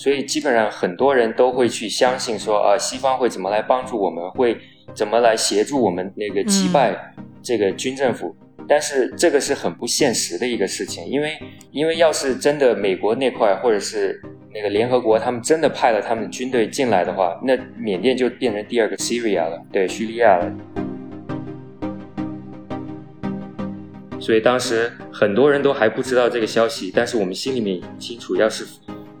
所以基本上很多人都会去相信说啊，西方会怎么来帮助我们，会怎么来协助我们那个击败这个军政府。但是这个是很不现实的一个事情，因为因为要是真的美国那块或者是那个联合国他们真的派了他们军队进来的话，那缅甸就变成第二个 Syria 了，对，叙利亚了。所以当时很多人都还不知道这个消息，但是我们心里面清楚，要是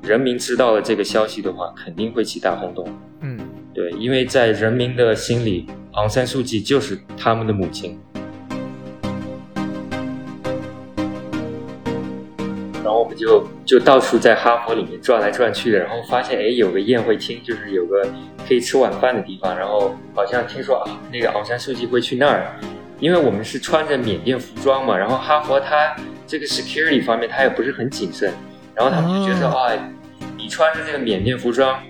人民知道了这个消息的话，肯定会起大轰动。嗯，对，因为在人民的心里，昂山素季就是他们的母亲。然后我们就就到处在哈佛里面转来转去的，然后发现哎有个宴会厅，就是有个可以吃晚饭的地方，然后好像听说啊那个昂山素季会去那儿，因为我们是穿着缅甸服装嘛，然后哈佛它这个 security 方面它也不是很谨慎，然后他们就觉得啊你穿着这个缅甸服装，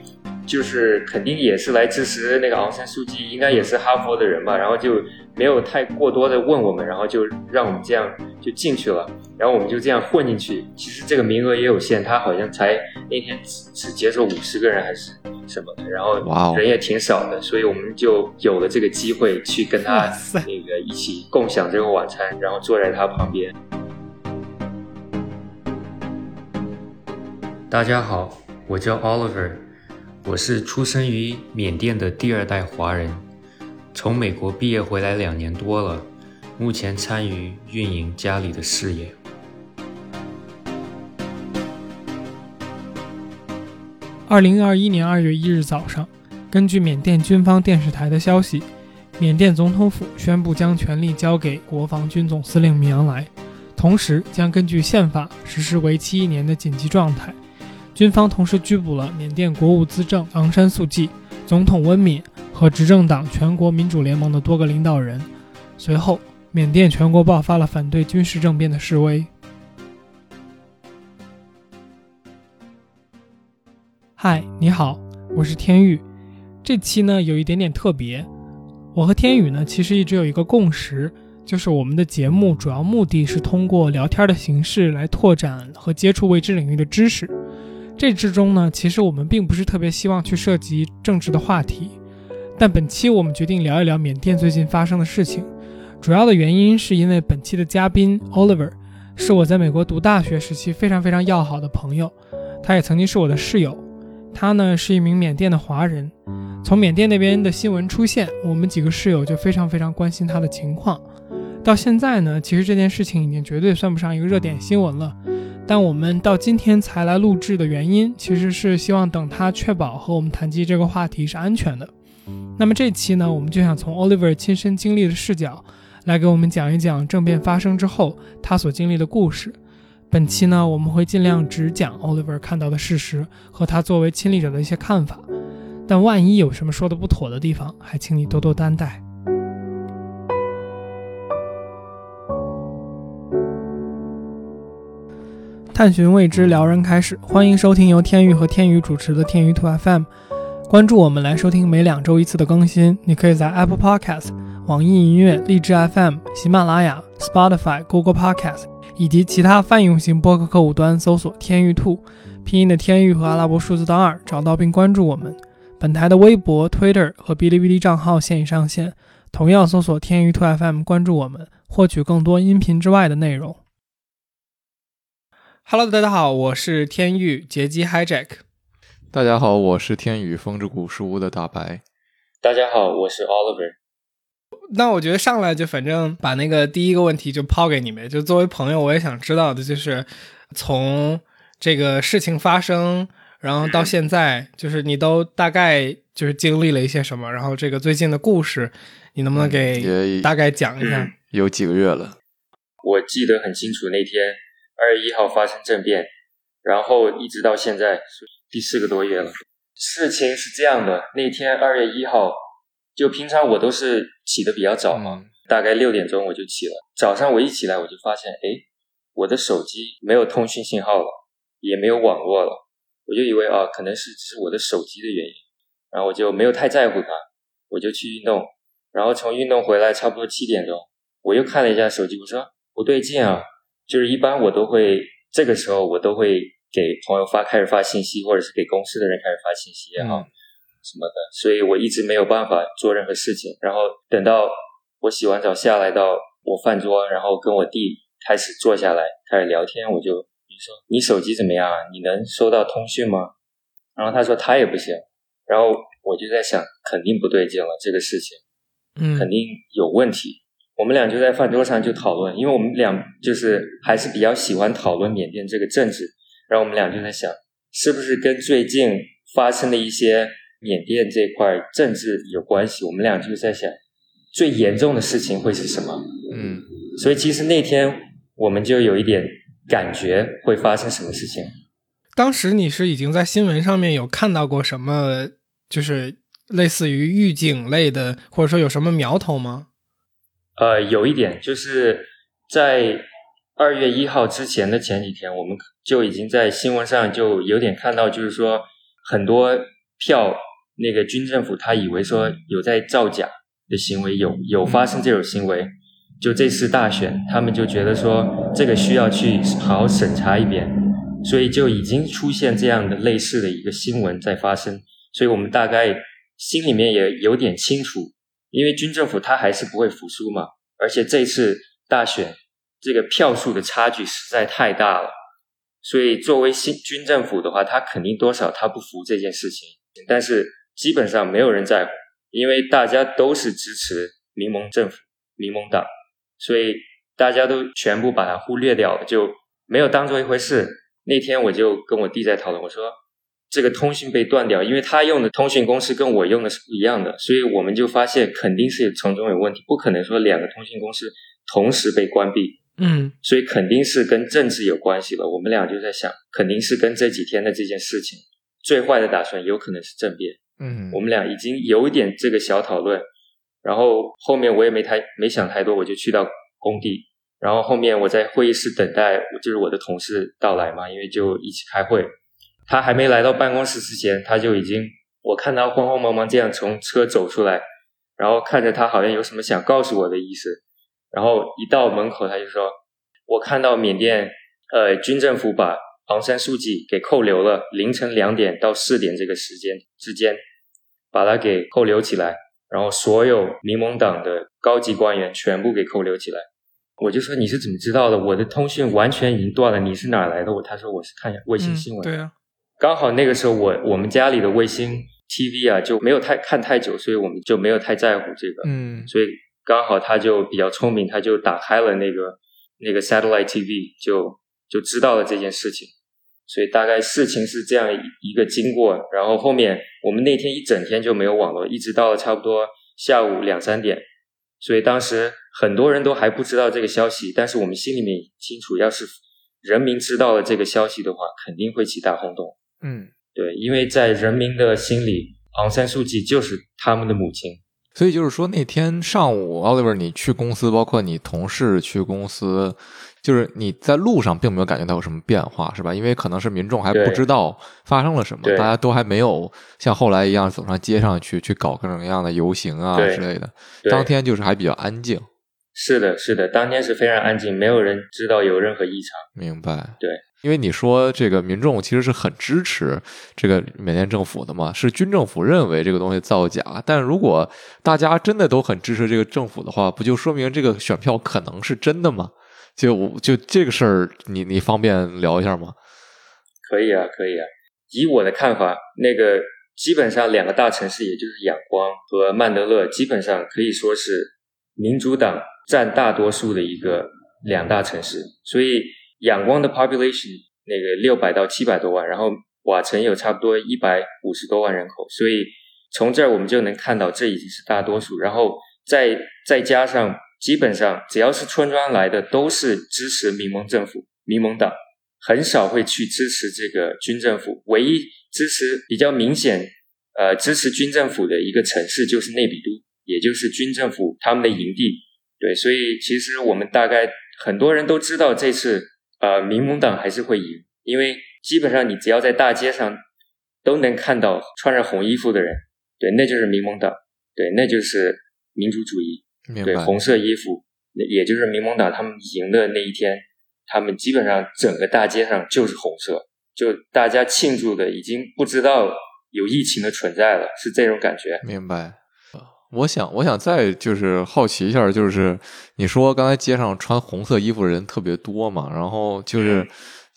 就是肯定也是来支持那个昂山素季，应该也是哈佛的人吧，然后就没有太过多的问我们，然后就让我们这样就进去了。然后我们就这样混进去，其实这个名额也有限，他好像才那天只只接受五十个人还是什么的，然后人也挺少的，所以我们就有了这个机会去跟他那个一起共享这个晚餐，然后坐在他旁边。大家好，我叫 Oliver，我是出生于缅甸的第二代华人，从美国毕业回来两年多了，目前参与运营家里的事业。二零二一年二月一日早上，根据缅甸军方电视台的消息，缅甸总统府宣布将权力交给国防军总司令米昂莱，同时将根据宪法实施为期一年的紧急状态。军方同时拘捕了缅甸国务资政昂山素季、总统温敏和执政党全国民主联盟的多个领导人。随后，缅甸全国爆发了反对军事政变的示威。嗨，你好，我是天宇。这期呢有一点点特别，我和天宇呢其实一直有一个共识，就是我们的节目主要目的是通过聊天的形式来拓展和接触未知领域的知识。这之中呢，其实我们并不是特别希望去涉及政治的话题，但本期我们决定聊一聊缅甸最近发生的事情。主要的原因是因为本期的嘉宾 Oliver 是我在美国读大学时期非常非常要好的朋友，他也曾经是我的室友。他呢是一名缅甸的华人，从缅甸那边的新闻出现，我们几个室友就非常非常关心他的情况。到现在呢，其实这件事情已经绝对算不上一个热点新闻了。但我们到今天才来录制的原因，其实是希望等他确保和我们谈及这个话题是安全的。那么这期呢，我们就想从 Oliver 亲身经历的视角，来给我们讲一讲政变发生之后他所经历的故事。本期呢，我们会尽量只讲 Oliver 看到的事实和他作为亲历者的一些看法，但万一有什么说的不妥的地方，还请你多多担待。探寻未知，撩人开始，欢迎收听由天宇和天宇主持的天宇兔 FM，关注我们来收听每两周一次的更新。你可以在 Apple Podcast、网易音乐、荔枝 FM、喜马拉雅、Spotify、Google Podcast。以及其他泛用型播客客户端搜索“天域兔”，拼音的“天域”和阿拉伯数字的“二”，找到并关注我们。本台的微博、Twitter 和哔哩哔哩账号现已上线，同样搜索“天域兔 FM”，关注我们，获取更多音频之外的内容。Hello，大家好，我是天域劫机 Hijack。大家好，我是天宇风之谷书屋的大白。大家好，我是 Oliver。那我觉得上来就反正把那个第一个问题就抛给你们，就作为朋友，我也想知道的就是，从这个事情发生，然后到现在，就是你都大概就是经历了一些什么，然后这个最近的故事，你能不能给大概讲一下？有几个月了，我记得很清楚，那天二月一号发生政变，然后一直到现在第四个多月了。事情是这样的，那天二月一号。就平常我都是起的比较早嘛，大概六点钟我就起了。早上我一起来，我就发现，哎，我的手机没有通讯信号了，也没有网络了。我就以为啊，可能是只是我的手机的原因，然后我就没有太在乎它，我就去运动。然后从运动回来，差不多七点钟，我又看了一下手机，我说不对劲啊，就是一般我都会这个时候我都会给朋友发开始发信息，或者是给公司的人开始发信息也好，什么的，所以我一直没有办法做任何事情。然后等到我洗完澡下来到我饭桌，然后跟我弟开始坐下来开始聊天，我就你说你手机怎么样啊？你能收到通讯吗？然后他说他也不行，然后我就在想，肯定不对劲了，这个事情，嗯，肯定有问题。我们俩就在饭桌上就讨论，因为我们俩就是还是比较喜欢讨论缅甸这个政治，然后我们俩就在想，是不是跟最近发生的一些缅甸这块政治有关系？我们俩就在想，最严重的事情会是什么？嗯，所以其实那天我们就有一点感觉会发生什么事情。当时你是已经在新闻上面有看到过什么，就是类似于预警类的，或者说有什么苗头吗？呃，有一点就是在二月一号之前的前几天，我们就已经在新闻上就有点看到，就是说很多票那个军政府他以为说有在造假的行为，有有发生这种行为。就这次大选，他们就觉得说这个需要去好好审查一遍，所以就已经出现这样的类似的一个新闻在发生。所以我们大概心里面也有点清楚。因为军政府他还是不会服输嘛，而且这次大选这个票数的差距实在太大了，所以作为新军政府的话，他肯定多少他不服这件事情，但是基本上没有人在乎，因为大家都是支持民盟政府、民盟党，所以大家都全部把它忽略掉了，就没有当做一回事。那天我就跟我弟在讨论，我说。这个通讯被断掉，因为他用的通讯公司跟我用的是不一样的，所以我们就发现肯定是从中有问题，不可能说两个通讯公司同时被关闭。嗯，所以肯定是跟政治有关系了。我们俩就在想，肯定是跟这几天的这件事情，最坏的打算有可能是政变。嗯，我们俩已经有一点这个小讨论，然后后面我也没太没想太多，我就去到工地，然后后面我在会议室等待，就是我的同事到来嘛，因为就一起开会。他还没来到办公室之前，他就已经我看他慌慌忙忙这样从车走出来，然后看着他好像有什么想告诉我的意思，然后一到门口他就说：“我看到缅甸呃军政府把昂山素季给扣留了，凌晨两点到四点这个时间之间把他给扣留起来，然后所有民盟党的高级官员全部给扣留起来。”我就说你是怎么知道的？我的通讯完全已经断了，你是哪来的？我他说我是看卫星新闻。对啊。刚好那个时候，我我们家里的卫星 TV 啊就没有太看太久，所以我们就没有太在乎这个。嗯，所以刚好他就比较聪明，他就打开了那个那个 satellite TV，就就知道了这件事情。所以大概事情是这样一个经过。然后后面我们那天一整天就没有网络，一直到了差不多下午两三点。所以当时很多人都还不知道这个消息，但是我们心里面清楚，要是人民知道了这个消息的话，肯定会起大轰动。嗯，对，因为在人民的心里，昂山素季就是他们的母亲。所以就是说，那天上午，Oliver，你去公司，包括你同事去公司，就是你在路上并没有感觉到有什么变化，是吧？因为可能是民众还不知道发生了什么，大家都还没有像后来一样走上街上去去搞各种各样的游行啊之类的。当天就是还比较安静。是的，是的，当天是非常安静，没有人知道有任何异常。明白。对。因为你说这个民众其实是很支持这个缅甸政府的嘛，是军政府认为这个东西造假。但如果大家真的都很支持这个政府的话，不就说明这个选票可能是真的吗？就就这个事儿，你你方便聊一下吗？可以啊，可以啊。以我的看法，那个基本上两个大城市，也就是仰光和曼德勒，基本上可以说是民主党占大多数的一个两大城市，所以。仰光的 population 那个六百到七百多万，然后瓦城有差不多一百五十多万人口，所以从这儿我们就能看到这已经是大多数。然后再再加上，基本上只要是村庄来的都是支持民盟政府、民盟党，很少会去支持这个军政府。唯一支持比较明显，呃，支持军政府的一个城市就是内比都，也就是军政府他们的营地。对，所以其实我们大概很多人都知道这次。呃，民盟党还是会赢，因为基本上你只要在大街上都能看到穿着红衣服的人，对，那就是民盟党，对，那就是民主主义，对，红色衣服，也就是民盟党他们赢的那一天，他们基本上整个大街上就是红色，就大家庆祝的已经不知道有疫情的存在了，是这种感觉。明白。我想，我想再就是好奇一下，就是你说刚才街上穿红色衣服的人特别多嘛，然后就是。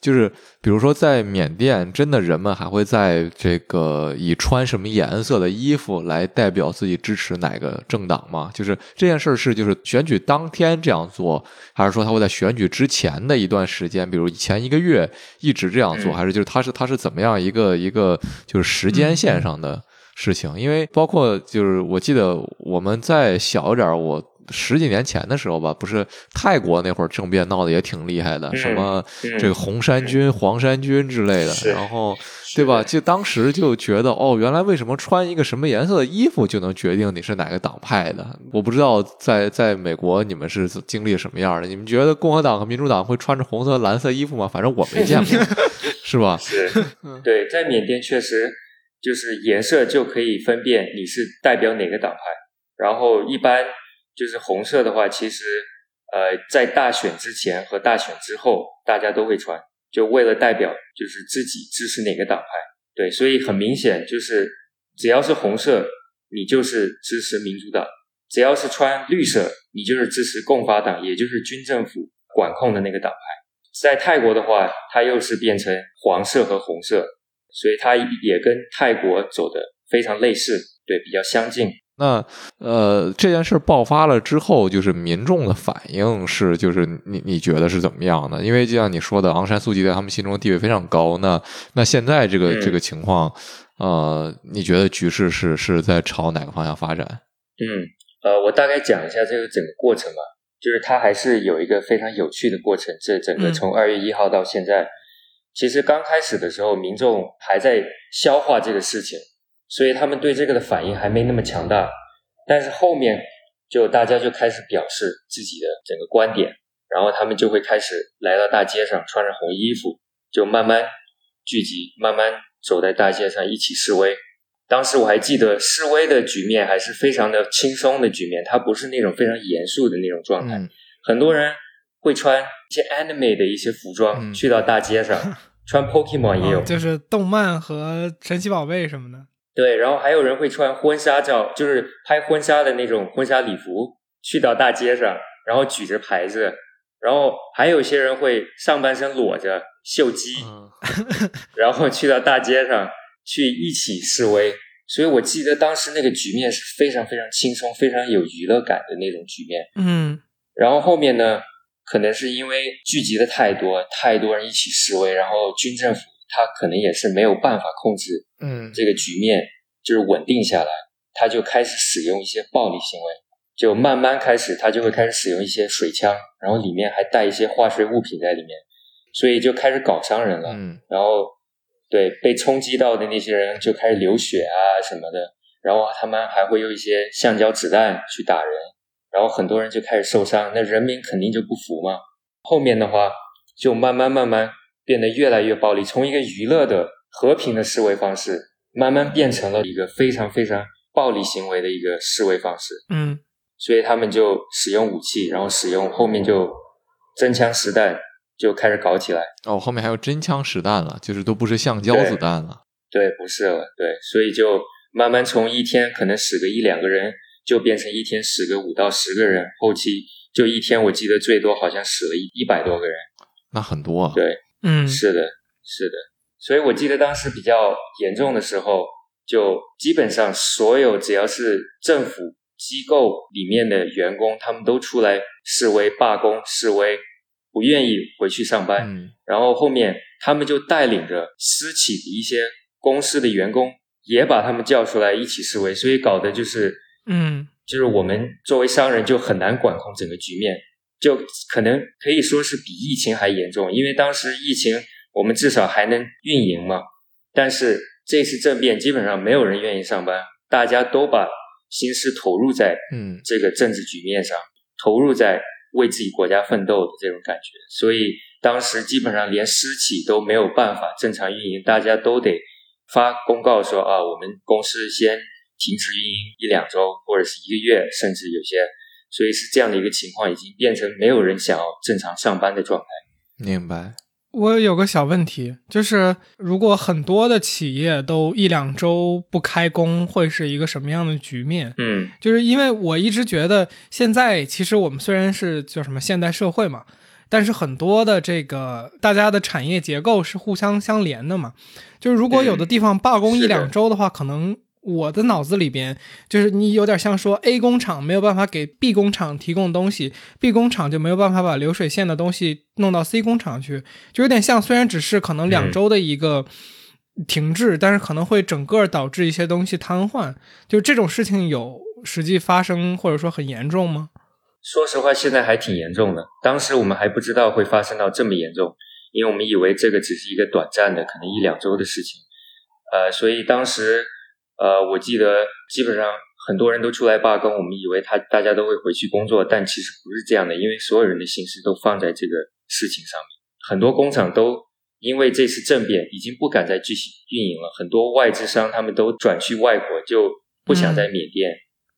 就是，比如说，在缅甸，真的人们还会在这个以穿什么颜色的衣服来代表自己支持哪个政党吗？就是这件事是就是选举当天这样做，还是说他会在选举之前的一段时间，比如前一个月一直这样做，还是就是他是他是怎么样一个一个就是时间线上的事情？因为包括就是我记得我们再小一点，我。十几年前的时候吧，不是泰国那会儿政变闹得也挺厉害的，什么这个红衫军、黄衫军之类的，然后对吧？就当时就觉得哦，原来为什么穿一个什么颜色的衣服就能决定你是哪个党派的？我不知道在在美国你们是经历什么样的？你们觉得共和党和民主党会穿着红色、蓝色衣服吗？反正我没见过，是吧？是，对，在缅甸确实就是颜色就可以分辨你是代表哪个党派，然后一般。就是红色的话，其实呃，在大选之前和大选之后，大家都会穿，就为了代表就是自己支持哪个党派。对，所以很明显就是，只要是红色，你就是支持民主党；只要是穿绿色，你就是支持共发党，也就是军政府管控的那个党派。在泰国的话，它又是变成黄色和红色，所以它也跟泰国走的非常类似，对，比较相近。那呃，这件事爆发了之后，就是民众的反应是，就是你你觉得是怎么样的？因为就像你说的，昂山素季在他们心中地位非常高。那那现在这个这个情况，呃，你觉得局势是是在朝哪个方向发展？嗯，呃，我大概讲一下这个整个过程吧。就是它还是有一个非常有趣的过程。这整个从二月一号到现在，其实刚开始的时候，民众还在消化这个事情。所以他们对这个的反应还没那么强大，但是后面就大家就开始表示自己的整个观点，然后他们就会开始来到大街上，穿着红衣服，就慢慢聚集，慢慢走在大街上一起示威。当时我还记得示威的局面还是非常的轻松的局面，它不是那种非常严肃的那种状态。很多人会穿一些 anime 的一些服装去到大街上，穿 Pokemon 也有，就是动漫和神奇宝贝什么的。对，然后还有人会穿婚纱照，就是拍婚纱的那种婚纱礼服，去到大街上，然后举着牌子，然后还有些人会上半身裸着秀肌，然后去到大街上去一起示威。所以我记得当时那个局面是非常非常轻松、非常有娱乐感的那种局面。嗯，然后后面呢，可能是因为聚集的太多，太多人一起示威，然后军政府。他可能也是没有办法控制，嗯，这个局面就是稳定下来，他就开始使用一些暴力行为，就慢慢开始，他就会开始使用一些水枪，然后里面还带一些化学物品在里面，所以就开始搞伤人了，嗯，然后对被冲击到的那些人就开始流血啊什么的，然后他们还会用一些橡胶子弹去打人，然后很多人就开始受伤，那人民肯定就不服嘛，后面的话就慢慢慢慢。变得越来越暴力，从一个娱乐的和平的示威方式，慢慢变成了一个非常非常暴力行为的一个示威方式。嗯，所以他们就使用武器，然后使用后面就真枪实弹就开始搞起来。哦，后面还有真枪实弹了，就是都不是橡胶子弹了。对，不是了。对，所以就慢慢从一天可能死个一两个人，就变成一天死个五到十个人，后期就一天我记得最多好像死了一一百多个人。那很多啊。对。嗯，是的，是的，所以我记得当时比较严重的时候，就基本上所有只要是政府机构里面的员工，他们都出来示威、罢工、示威，不愿意回去上班。嗯，然后后面他们就带领着私企的一些公司的员工，也把他们叫出来一起示威，所以搞的就是，嗯，就是我们作为商人就很难管控整个局面。就可能可以说是比疫情还严重，因为当时疫情我们至少还能运营嘛。但是这次政变基本上没有人愿意上班，大家都把心思投入在嗯这个政治局面上，投入在为自己国家奋斗的这种感觉。所以当时基本上连私企都没有办法正常运营，大家都得发公告说啊，我们公司先停止运营一两周或者是一个月，甚至有些。所以是这样的一个情况，已经变成没有人想要正常上班的状态。明白。我有个小问题，就是如果很多的企业都一两周不开工，会是一个什么样的局面？嗯，就是因为我一直觉得，现在其实我们虽然是叫什么现代社会嘛，但是很多的这个大家的产业结构是互相相连的嘛。就是如果有的地方罢工一两周的话，可能。我的脑子里边就是你有点像说 A 工厂没有办法给 B 工厂提供东西，B 工厂就没有办法把流水线的东西弄到 C 工厂去，就有点像虽然只是可能两周的一个停滞，但是可能会整个导致一些东西瘫痪。就这种事情有实际发生或者说很严重吗？说实话，现在还挺严重的。当时我们还不知道会发生到这么严重，因为我们以为这个只是一个短暂的，可能一两周的事情。呃，所以当时。呃，我记得基本上很多人都出来罢工，我们以为他大家都会回去工作，但其实不是这样的，因为所有人的心思都放在这个事情上面。很多工厂都因为这次政变已经不敢再继续运营了，很多外资商他们都转去外国，就不想在缅甸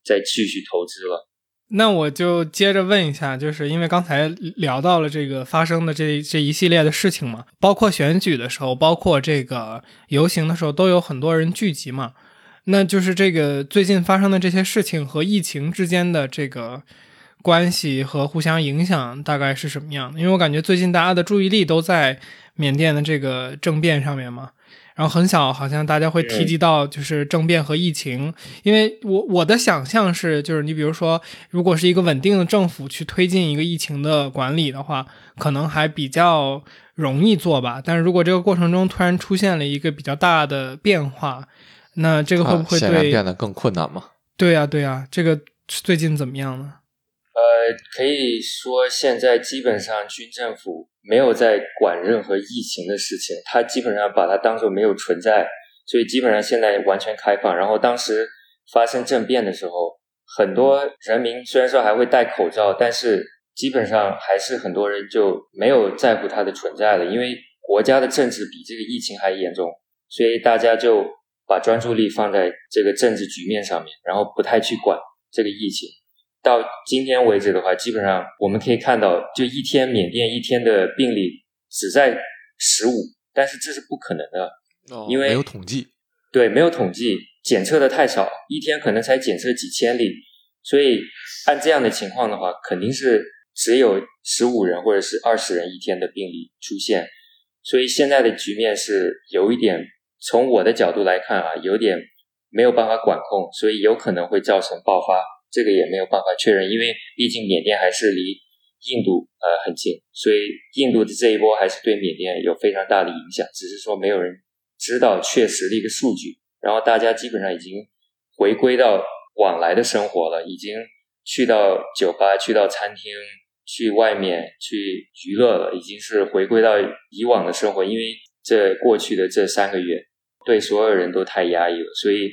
再继续投资了。那我就接着问一下，就是因为刚才聊到了这个发生的这这一系列的事情嘛，包括选举的时候，包括这个游行的时候，都有很多人聚集嘛。那就是这个最近发生的这些事情和疫情之间的这个关系和互相影响大概是什么样的？因为我感觉最近大家的注意力都在缅甸的这个政变上面嘛，然后很少好像大家会提及到就是政变和疫情。因为我我的想象是，就是你比如说，如果是一个稳定的政府去推进一个疫情的管理的话，可能还比较容易做吧。但是如果这个过程中突然出现了一个比较大的变化，那这个会不会对变得更困难吗？对呀，对呀，这个最近怎么样呢？呃，可以说现在基本上军政府没有在管任何疫情的事情，他基本上把它当做没有存在，所以基本上现在完全开放。然后当时发生政变的时候，很多人民虽然说还会戴口罩，但是基本上还是很多人就没有在乎它的存在了，因为国家的政治比这个疫情还严重，所以大家就。把专注力放在这个政治局面上面，然后不太去管这个疫情。到今天为止的话，基本上我们可以看到，就一天缅甸一天的病例只在十五，但是这是不可能的，因为没有统计。对，没有统计，检测的太少，一天可能才检测几千例，所以按这样的情况的话，肯定是只有十五人或者是二十人一天的病例出现。所以现在的局面是有一点。从我的角度来看啊，有点没有办法管控，所以有可能会造成爆发，这个也没有办法确认，因为毕竟缅甸还是离印度呃很近，所以印度的这一波还是对缅甸有非常大的影响，只是说没有人知道确实的一个数据。然后大家基本上已经回归到往来的生活了，已经去到酒吧、去到餐厅、去外面去娱乐了，已经是回归到以往的生活，因为这过去的这三个月。对所有人都太压抑了，所以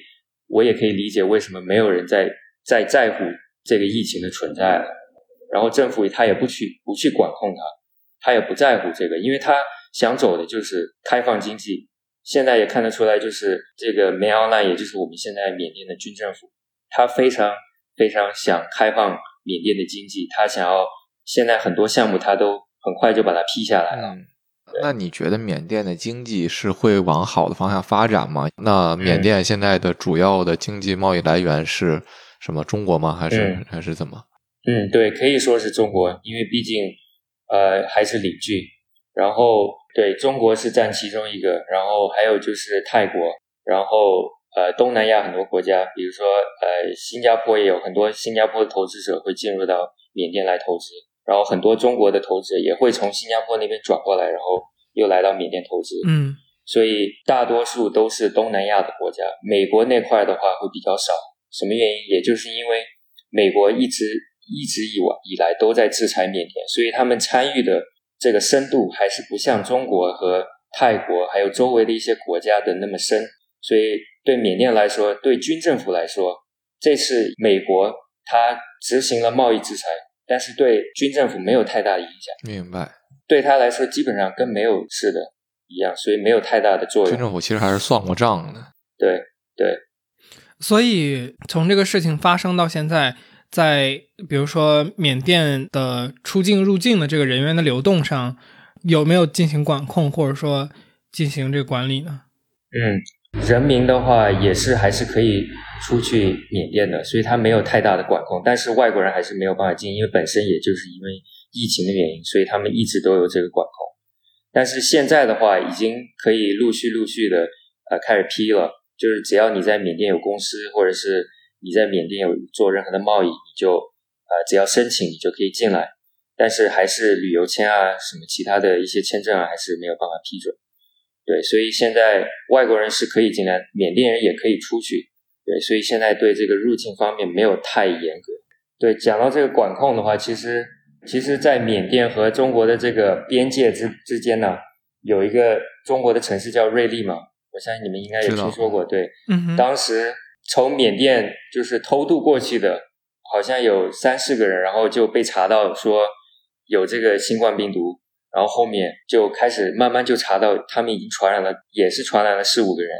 我也可以理解为什么没有人在在在乎这个疫情的存在了。然后政府他也不去不去管控它，他也不在乎这个，因为他想走的就是开放经济。现在也看得出来，就是这个梅奥纳，也就是我们现在缅甸的军政府，他非常非常想开放缅甸的经济，他想要现在很多项目他都很快就把它批下来了。那你觉得缅甸的经济是会往好的方向发展吗？那缅甸现在的主要的经济贸易来源是什么？中国吗？还是还是怎么？嗯，对，可以说是中国，因为毕竟呃还是邻居。然后对中国是占其中一个，然后还有就是泰国，然后呃东南亚很多国家，比如说呃新加坡也有很多新加坡的投资者会进入到缅甸来投资。然后很多中国的投资者也会从新加坡那边转过来，然后又来到缅甸投资。嗯，所以大多数都是东南亚的国家，美国那块的话会比较少。什么原因？也就是因为美国一直一直以往以来都在制裁缅甸，所以他们参与的这个深度还是不像中国和泰国还有周围的一些国家的那么深。所以对缅甸来说，对军政府来说，这次美国它执行了贸易制裁。但是对军政府没有太大的影响，明白？对他来说，基本上跟没有似的一样，所以没有太大的作用。军政府其实还是算过账的。对对，所以从这个事情发生到现在，在比如说缅甸的出境入境的这个人员的流动上，有没有进行管控，或者说进行这个管理呢？嗯，人民的话也是还是可以出去缅甸的，所以他没有太大的管控。但是外国人还是没有办法进，因为本身也就是因为疫情的原因，所以他们一直都有这个管控。但是现在的话，已经可以陆续陆续的呃开始批了，就是只要你在缅甸有公司，或者是你在缅甸有做任何的贸易，你就呃只要申请，你就可以进来。但是还是旅游签啊，什么其他的一些签证啊，还是没有办法批准。对，所以现在外国人是可以进来，缅甸人也可以出去。对，所以现在对这个入境方面没有太严格。对，讲到这个管控的话，其实其实，在缅甸和中国的这个边界之之间呢，有一个中国的城市叫瑞丽嘛，我相信你们应该也听说过。对，嗯当时从缅甸就是偷渡过去的，好像有三四个人，然后就被查到说。有这个新冠病毒，然后后面就开始慢慢就查到他们已经传染了，也是传染了四五个人，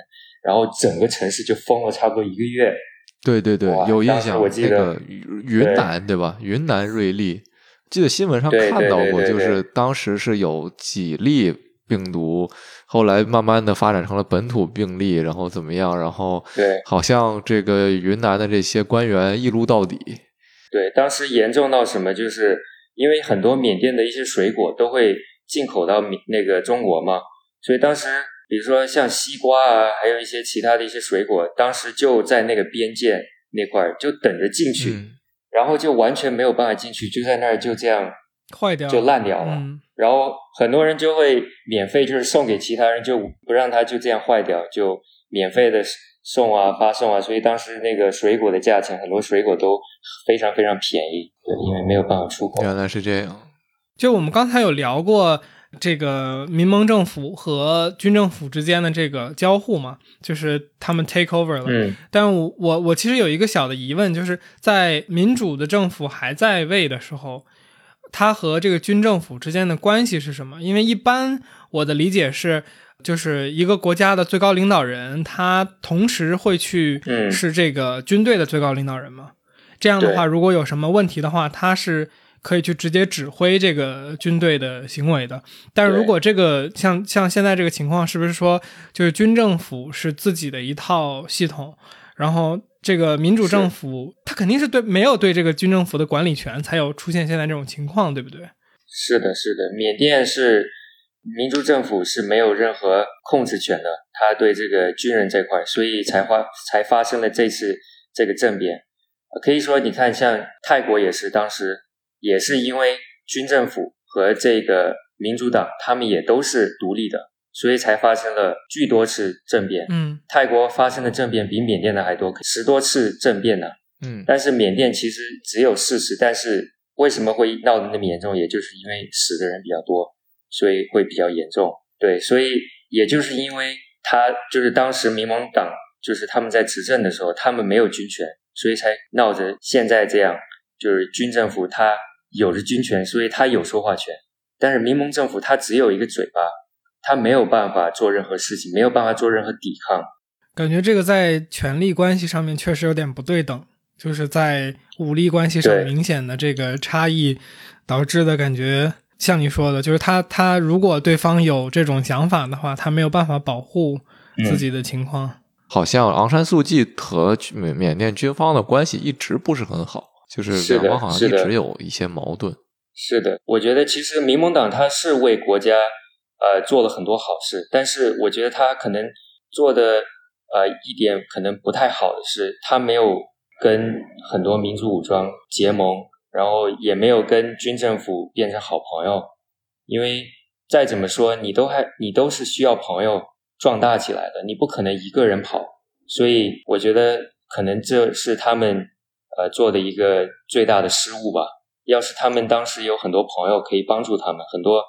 然后整个城市就封了差不多一个月。对对对，有印象。我记得云南对吧？云南瑞丽，记得新闻上看到过，就是当时是有几例病毒，后来慢慢的发展成了本土病例，然后怎么样？然后对，好像这个云南的这些官员一撸到底。对，当时严重到什么就是。因为很多缅甸的一些水果都会进口到缅那个中国嘛，所以当时比如说像西瓜啊，还有一些其他的一些水果，当时就在那个边界那块儿就等着进去，然后就完全没有办法进去，就在那儿就这样坏掉，就烂掉了。然后很多人就会免费就是送给其他人，就不让它就这样坏掉，就免费的。送啊，发送啊，所以当时那个水果的价钱，很多水果都非常非常便宜，对，因为没有办法出口。原来是这样。就我们刚才有聊过这个民盟政府和军政府之间的这个交互嘛，就是他们 take over 了。嗯。但我我我其实有一个小的疑问，就是在民主的政府还在位的时候，他和这个军政府之间的关系是什么？因为一般我的理解是。就是一个国家的最高领导人，他同时会去是这个军队的最高领导人吗？这样的话，如果有什么问题的话，他是可以去直接指挥这个军队的行为的。但是如果这个像像现在这个情况，是不是说就是军政府是自己的一套系统，然后这个民主政府他肯定是对没有对这个军政府的管理权，才有出现现在这种情况，对不对？是的，是的，缅甸是。民主政府是没有任何控制权的，他对这个军人这块，所以才发才发生了这次这个政变。可以说，你看，像泰国也是，当时也是因为军政府和这个民主党，他们也都是独立的，所以才发生了巨多次政变。嗯，泰国发生的政变比缅甸的还多，十多次政变呢。嗯，但是缅甸其实只有四十，但是为什么会闹得那么严重？也就是因为死的人比较多。所以会比较严重，对，所以也就是因为他就是当时民盟党就是他们在执政的时候，他们没有军权，所以才闹着现在这样，就是军政府他有着军权，所以他有说话权，但是民盟政府他只有一个嘴巴，他没有办法做任何事情，没有办法做任何抵抗。感觉这个在权力关系上面确实有点不对等，就是在武力关系上明显的这个差异导致的感觉。像你说的，就是他他如果对方有这种想法的话，他没有办法保护自己的情况。好像昂山素季和缅缅甸军方的关系一直不是很好，就是两方好像一直有一些矛盾。是的，我觉得其实民盟党他是为国家呃做了很多好事，但是我觉得他可能做的呃一点可能不太好的是，他没有跟很多民族武装结盟。然后也没有跟军政府变成好朋友，因为再怎么说你都还你都是需要朋友壮大起来的，你不可能一个人跑。所以我觉得可能这是他们呃做的一个最大的失误吧。要是他们当时有很多朋友可以帮助他们，很多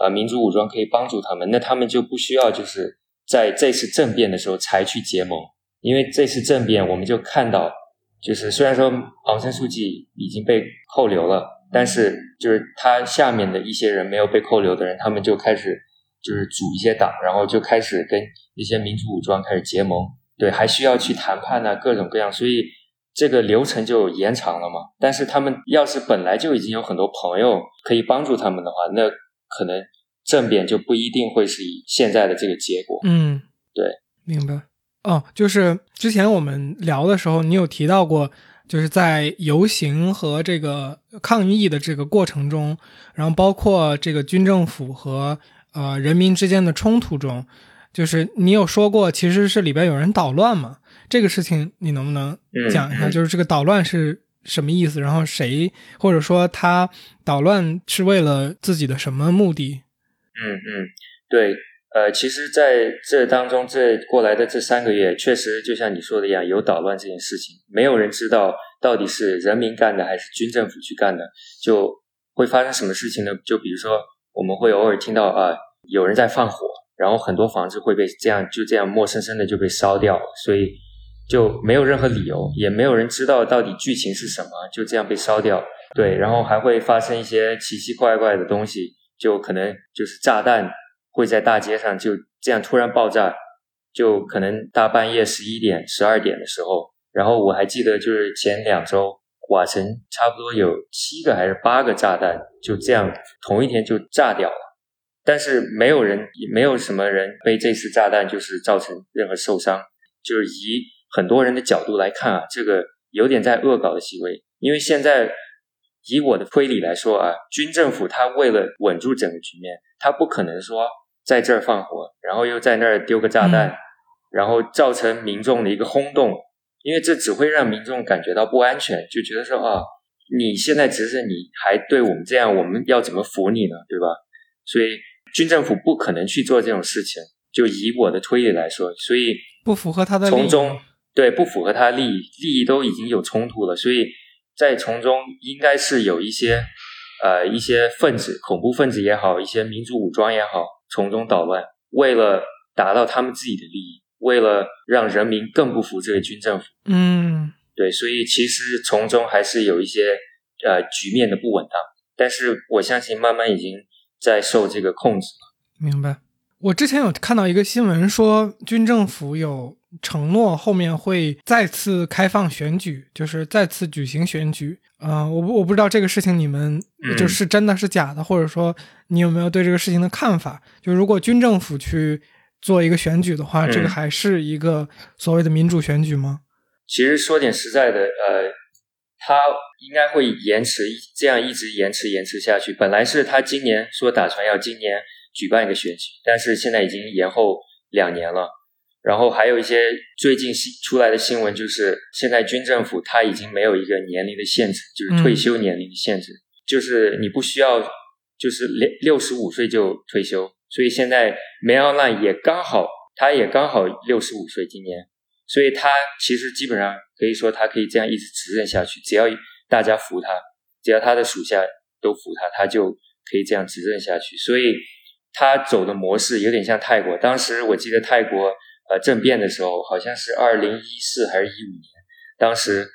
呃民族武装可以帮助他们，那他们就不需要就是在这次政变的时候才去结盟，因为这次政变我们就看到。就是虽然说昂山素季已经被扣留了，但是就是他下面的一些人没有被扣留的人，他们就开始就是组一些党，然后就开始跟一些民族武装开始结盟。对，还需要去谈判呢，各种各样，所以这个流程就延长了嘛。但是他们要是本来就已经有很多朋友可以帮助他们的话，那可能政变就不一定会是以现在的这个结果。嗯，对，明白。哦，就是之前我们聊的时候，你有提到过，就是在游行和这个抗议的这个过程中，然后包括这个军政府和呃人民之间的冲突中，就是你有说过，其实是里边有人捣乱嘛？这个事情你能不能讲一下？就是这个捣乱是什么意思？然后谁或者说他捣乱是为了自己的什么目的？嗯嗯，对。呃，其实在这当中，这过来的这三个月，确实就像你说的一样，有捣乱这件事情，没有人知道到底是人民干的还是军政府去干的，就会发生什么事情呢？就比如说，我们会偶尔听到啊，有人在放火，然后很多房子会被这样就这样陌生生的就被烧掉，所以就没有任何理由，也没有人知道到底剧情是什么，就这样被烧掉。对，然后还会发生一些奇奇怪怪的东西，就可能就是炸弹。会在大街上就这样突然爆炸，就可能大半夜十一点、十二点的时候，然后我还记得就是前两周，瓦城差不多有七个还是八个炸弹就这样同一天就炸掉了，但是没有人，没有什么人被这次炸弹就是造成任何受伤，就是以很多人的角度来看啊，这个有点在恶搞的行为，因为现在以我的推理来说啊，军政府他为了稳住整个局面，他不可能说。在这儿放火，然后又在那儿丢个炸弹，然后造成民众的一个轰动，因为这只会让民众感觉到不安全，就觉得说啊，你现在执政，你还对我们这样，我们要怎么服你呢？对吧？所以军政府不可能去做这种事情。就以我的推理来说，所以不符合他的从中对不符合他利益，利益都已经有冲突了，所以在从中应该是有一些呃一些分子，恐怖分子也好，一些民族武装也好。从中捣乱，为了达到他们自己的利益，为了让人民更不服这个军政府。嗯，对，所以其实从中还是有一些呃局面的不稳当，但是我相信慢慢已经在受这个控制了。明白。我之前有看到一个新闻说，军政府有承诺后面会再次开放选举，就是再次举行选举。啊，我我不知道这个事情你们就是真的是假的，或者说你有没有对这个事情的看法？就如果军政府去做一个选举的话，这个还是一个所谓的民主选举吗？其实说点实在的，呃，他应该会延迟，这样一直延迟延迟下去。本来是他今年说打算要今年举办一个选举，但是现在已经延后两年了。然后还有一些最近新出来的新闻，就是现在军政府他已经没有一个年龄的限制，就是退休年龄的限制，就是你不需要就是六六十五岁就退休，所以现在梅奥兰也刚好，他也刚好六十五岁今年，所以他其实基本上可以说他可以这样一直执政下去，只要大家服他，只要他的属下都服他，他就可以这样执政下去。所以他走的模式有点像泰国，当时我记得泰国。呃，政变的时候好像是二零一四还是一五年，当时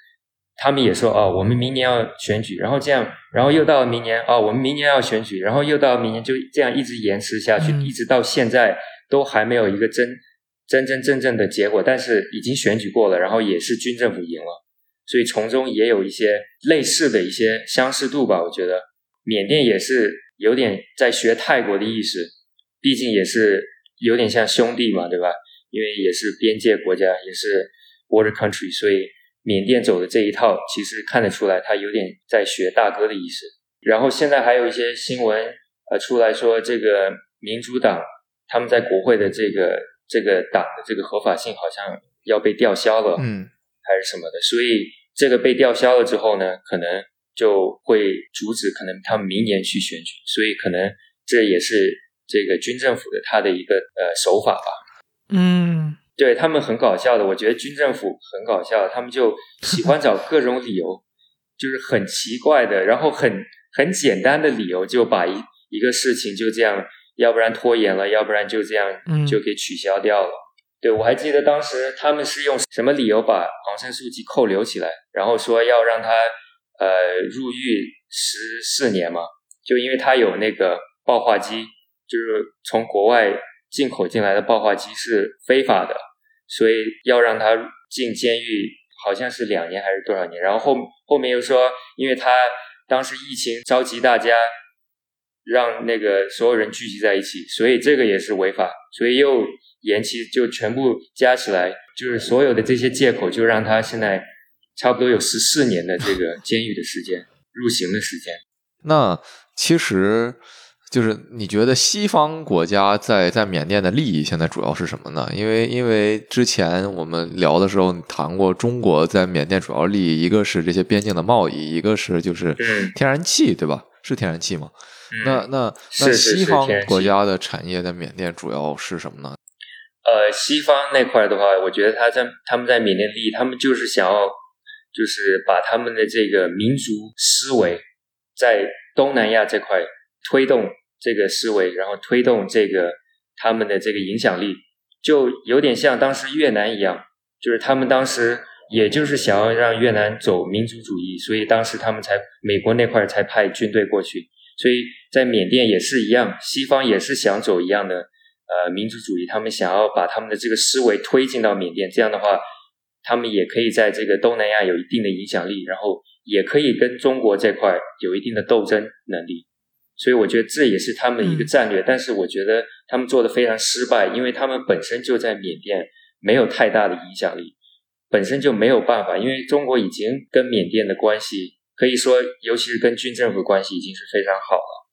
他们也说哦，我们明年要选举，然后这样，然后又到明年哦，我们明年要选举，然后又到明年，就这样一直延迟下去，一直到现在都还没有一个真真真正正的结果。但是已经选举过了，然后也是军政府赢了，所以从中也有一些类似的一些相似度吧。我觉得缅甸也是有点在学泰国的意思，毕竟也是有点像兄弟嘛，对吧？因为也是边界国家，也是 border country，所以缅甸走的这一套，其实看得出来，他有点在学大哥的意思。然后现在还有一些新闻，呃，出来说这个民主党他们在国会的这个这个党的这个合法性好像要被吊销了，嗯，还是什么的。所以这个被吊销了之后呢，可能就会阻止可能他们明年去选举，所以可能这也是这个军政府的他的一个呃手法吧。嗯，对他们很搞笑的，我觉得军政府很搞笑，他们就喜欢找各种理由，就是很奇怪的，然后很很简单的理由，就把一一个事情就这样，要不然拖延了，要不然就这样就给取消掉了。对我还记得当时他们是用什么理由把昂山素季扣留起来，然后说要让他呃入狱十四年嘛，就因为他有那个爆话机，就是从国外。进口进来的爆化机是非法的，所以要让他进监狱，好像是两年还是多少年？然后后后面又说，因为他当时疫情召集大家让那个所有人聚集在一起，所以这个也是违法，所以又延期，就全部加起来，就是所有的这些借口，就让他现在差不多有十四年的这个监狱的时间，入刑的时间。那其实。就是你觉得西方国家在在缅甸的利益现在主要是什么呢？因为因为之前我们聊的时候你谈过，中国在缅甸主要利益一个是这些边境的贸易，一个是就是天然气，对吧？是天然气吗？那那那西方国家的产业在缅甸主要是什么呢？呃，西方那块的话，我觉得他在他们在缅甸利益，他们就是想要就是把他们的这个民族思维在东南亚这块推动。这个思维，然后推动这个他们的这个影响力，就有点像当时越南一样，就是他们当时也就是想要让越南走民族主义，所以当时他们才美国那块才派军队过去。所以在缅甸也是一样，西方也是想走一样的呃民族主义，他们想要把他们的这个思维推进到缅甸，这样的话，他们也可以在这个东南亚有一定的影响力，然后也可以跟中国这块有一定的斗争能力。所以我觉得这也是他们一个战略，但是我觉得他们做的非常失败，因为他们本身就在缅甸没有太大的影响力，本身就没有办法，因为中国已经跟缅甸的关系可以说，尤其是跟军政府关系已经是非常好了。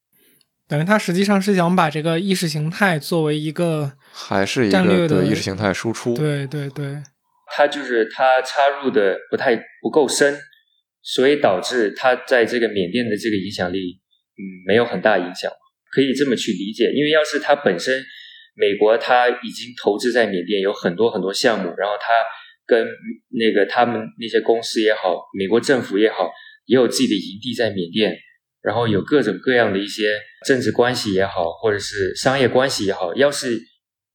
等于他实际上是想把这个意识形态作为一个还是一个的意识形态输出，对对对，他就是他插入的不太不够深，所以导致他在这个缅甸的这个影响力。嗯，没有很大影响，可以这么去理解。因为要是他本身，美国他已经投资在缅甸有很多很多项目，然后他跟那个他们那些公司也好，美国政府也好，也有自己的营地在缅甸，然后有各种各样的一些政治关系也好，或者是商业关系也好。要是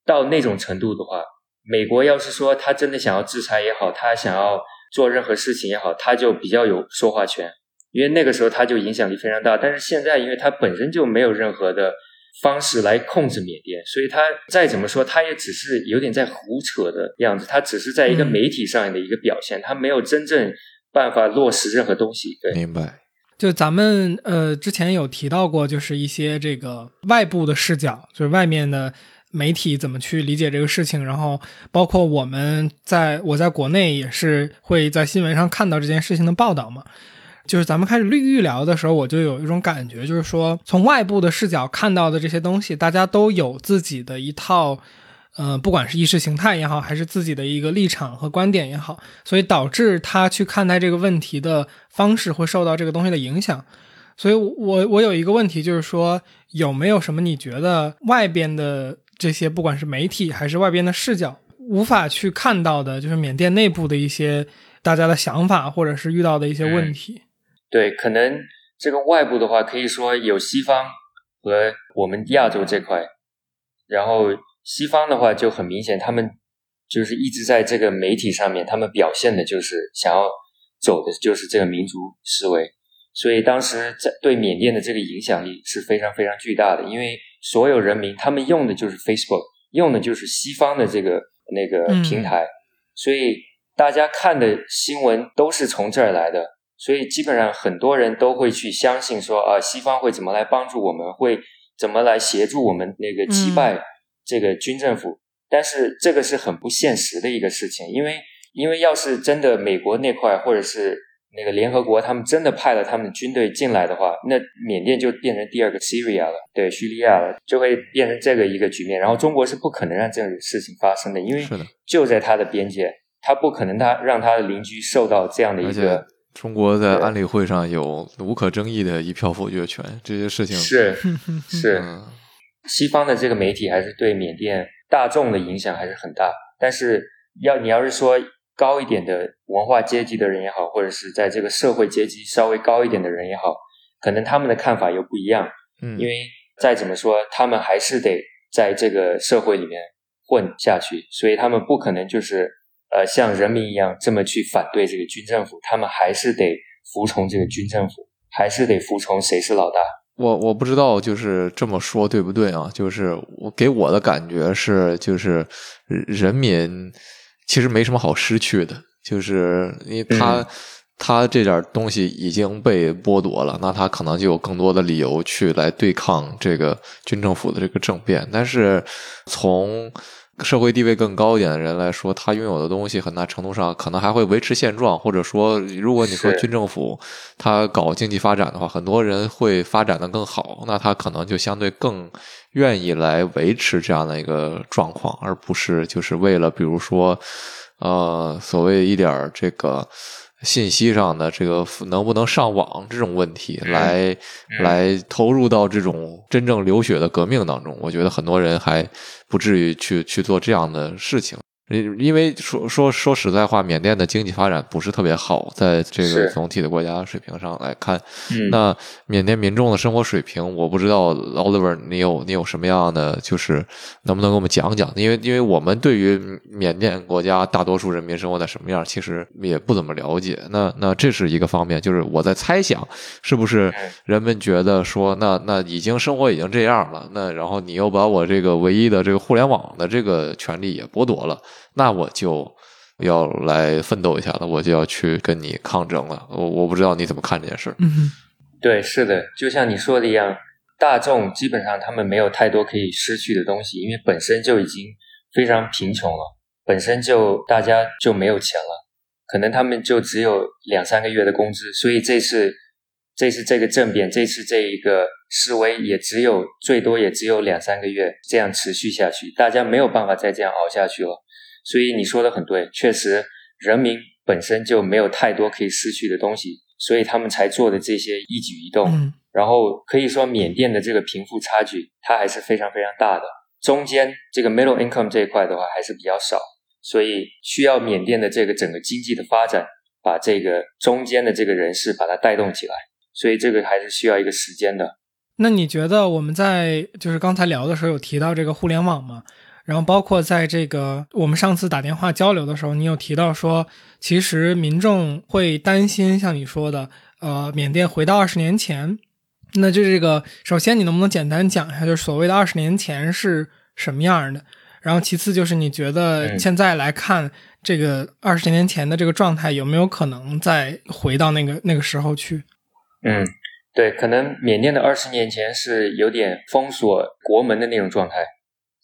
到那种程度的话，美国要是说他真的想要制裁也好，他想要做任何事情也好，他就比较有说话权。因为那个时候他就影响力非常大，但是现在因为他本身就没有任何的方式来控制缅甸，所以他再怎么说，他也只是有点在胡扯的样子，他只是在一个媒体上的一个表现，他没有真正办法落实任何东西。对，明白。就咱们呃之前有提到过，就是一些这个外部的视角，就是外面的媒体怎么去理解这个事情，然后包括我们在我在国内也是会在新闻上看到这件事情的报道嘛。就是咱们开始预预聊的时候，我就有一种感觉，就是说从外部的视角看到的这些东西，大家都有自己的一套，呃，不管是意识形态也好，还是自己的一个立场和观点也好，所以导致他去看待这个问题的方式会受到这个东西的影响。所以，我我有一个问题，就是说有没有什么你觉得外边的这些，不管是媒体还是外边的视角，无法去看到的，就是缅甸内部的一些大家的想法，或者是遇到的一些问题。对，可能这个外部的话，可以说有西方和我们亚洲这块，然后西方的话就很明显，他们就是一直在这个媒体上面，他们表现的就是想要走的就是这个民族思维，所以当时在对缅甸的这个影响力是非常非常巨大的，因为所有人民他们用的就是 Facebook，用的就是西方的这个那个平台，所以大家看的新闻都是从这儿来的。所以基本上很多人都会去相信说啊，西方会怎么来帮助我们，会怎么来协助我们那个击败这个军政府。但是这个是很不现实的一个事情，因为因为要是真的美国那块或者是那个联合国他们真的派了他们军队进来的话，那缅甸就变成第二个 Syria 了，对叙利亚了，就会变成这个一个局面。然后中国是不可能让这种事情发生的，因为就在它的边界，它不可能它让它的邻居受到这样的一个。中国在安理会上有无可争议的一票否决权，这些事情是是，西方的这个媒体还是对缅甸大众的影响还是很大。但是要你要是说高一点的文化阶级的人也好，或者是在这个社会阶级稍微高一点的人也好，可能他们的看法又不一样。嗯，因为再怎么说，他们还是得在这个社会里面混下去，所以他们不可能就是。呃，像人民一样这么去反对这个军政府，他们还是得服从这个军政府，还是得服从谁是老大？我我不知道，就是这么说对不对啊？就是我给我的感觉是，就是人民其实没什么好失去的，就是因为他他这点东西已经被剥夺了，那他可能就有更多的理由去来对抗这个军政府的这个政变。但是从社会地位更高一点的人来说，他拥有的东西很大程度上可能还会维持现状，或者说，如果你说军政府他搞经济发展的话，很多人会发展的更好，那他可能就相对更愿意来维持这样的一个状况，而不是就是为了比如说，呃，所谓一点这个。信息上的这个能不能上网这种问题，来来投入到这种真正流血的革命当中，我觉得很多人还不至于去去做这样的事情。因因为说说说实在话，缅甸的经济发展不是特别好，在这个总体的国家水平上来看，那缅甸民众的生活水平，我不知道 Oliver，你有你有什么样的，就是能不能给我们讲讲？因为因为我们对于缅甸国家大多数人民生活在什么样，其实也不怎么了解。那那这是一个方面，就是我在猜想，是不是人们觉得说，那那已经生活已经这样了，那然后你又把我这个唯一的这个互联网的这个权利也剥夺了。那我就要来奋斗一下了，我就要去跟你抗争了。我我不知道你怎么看这件事。嗯，对，是的，就像你说的一样，大众基本上他们没有太多可以失去的东西，因为本身就已经非常贫穷了，本身就大家就没有钱了，可能他们就只有两三个月的工资，所以这次这次这个政变，这次这一个示威也只有最多也只有两三个月这样持续下去，大家没有办法再这样熬下去了。所以你说的很对，确实人民本身就没有太多可以失去的东西，所以他们才做的这些一举一动。然后可以说缅甸的这个贫富差距，它还是非常非常大的。中间这个 middle income 这一块的话还是比较少，所以需要缅甸的这个整个经济的发展，把这个中间的这个人士把它带动起来。所以这个还是需要一个时间的。那你觉得我们在就是刚才聊的时候有提到这个互联网吗？然后包括在这个我们上次打电话交流的时候，你有提到说，其实民众会担心，像你说的，呃，缅甸回到二十年前。那就这个，首先你能不能简单讲一下，就是所谓的二十年前是什么样的？然后其次就是你觉得现在来看，这个二十年前的这个状态有没有可能再回到那个那个时候去？嗯，对，可能缅甸的二十年前是有点封锁国门的那种状态。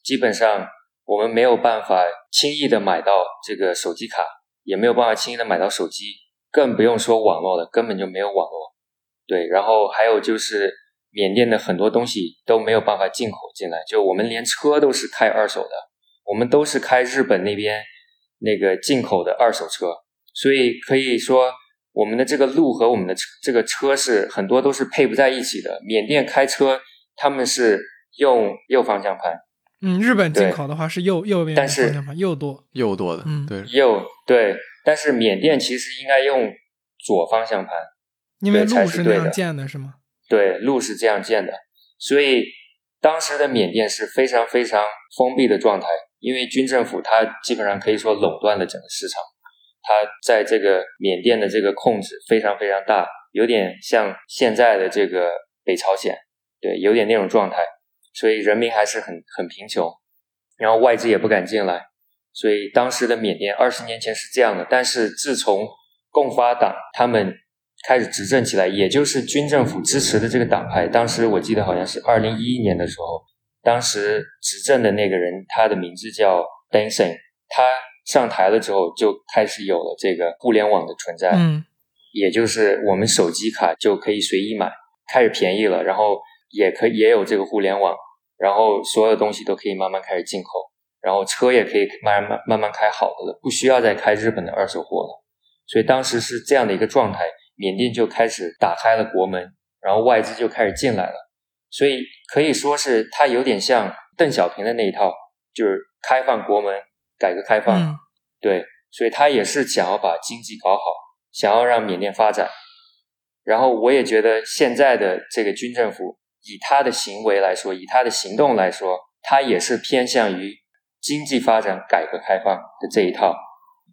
基本上我们没有办法轻易的买到这个手机卡，也没有办法轻易的买到手机，更不用说网络了，根本就没有网络。对，然后还有就是缅甸的很多东西都没有办法进口进来，就我们连车都是开二手的，我们都是开日本那边那个进口的二手车，所以可以说我们的这个路和我们的车这个车是很多都是配不在一起的。缅甸开车他们是用右方向盘。嗯，日本进口的话是右右边方向盘，右舵，右舵的，嗯，对，右对，但是缅甸其实应该用左方向盘，因为路是那样建的，是吗？对，路是这样建的，所以当时的缅甸是非常非常封闭的状态，因为军政府它基本上可以说垄断了整个市场，它在这个缅甸的这个控制非常非常大，有点像现在的这个北朝鲜，对，有点那种状态。所以人民还是很很贫穷，然后外资也不敢进来，所以当时的缅甸二十年前是这样的。但是自从共发党他们开始执政起来，也就是军政府支持的这个党派，当时我记得好像是二零一一年的时候，当时执政的那个人他的名字叫 Deng s n 他上台了之后就开始有了这个互联网的存在，嗯，也就是我们手机卡就可以随意买，开始便宜了，然后。也可以也有这个互联网，然后所有东西都可以慢慢开始进口，然后车也可以慢慢慢慢开好的了，不需要再开日本的二手货了。所以当时是这样的一个状态，缅甸就开始打开了国门，然后外资就开始进来了。所以可以说是它有点像邓小平的那一套，就是开放国门、改革开放。对，所以他也是想要把经济搞好，想要让缅甸发展。然后我也觉得现在的这个军政府。以他的行为来说，以他的行动来说，他也是偏向于经济发展、改革开放的这一套。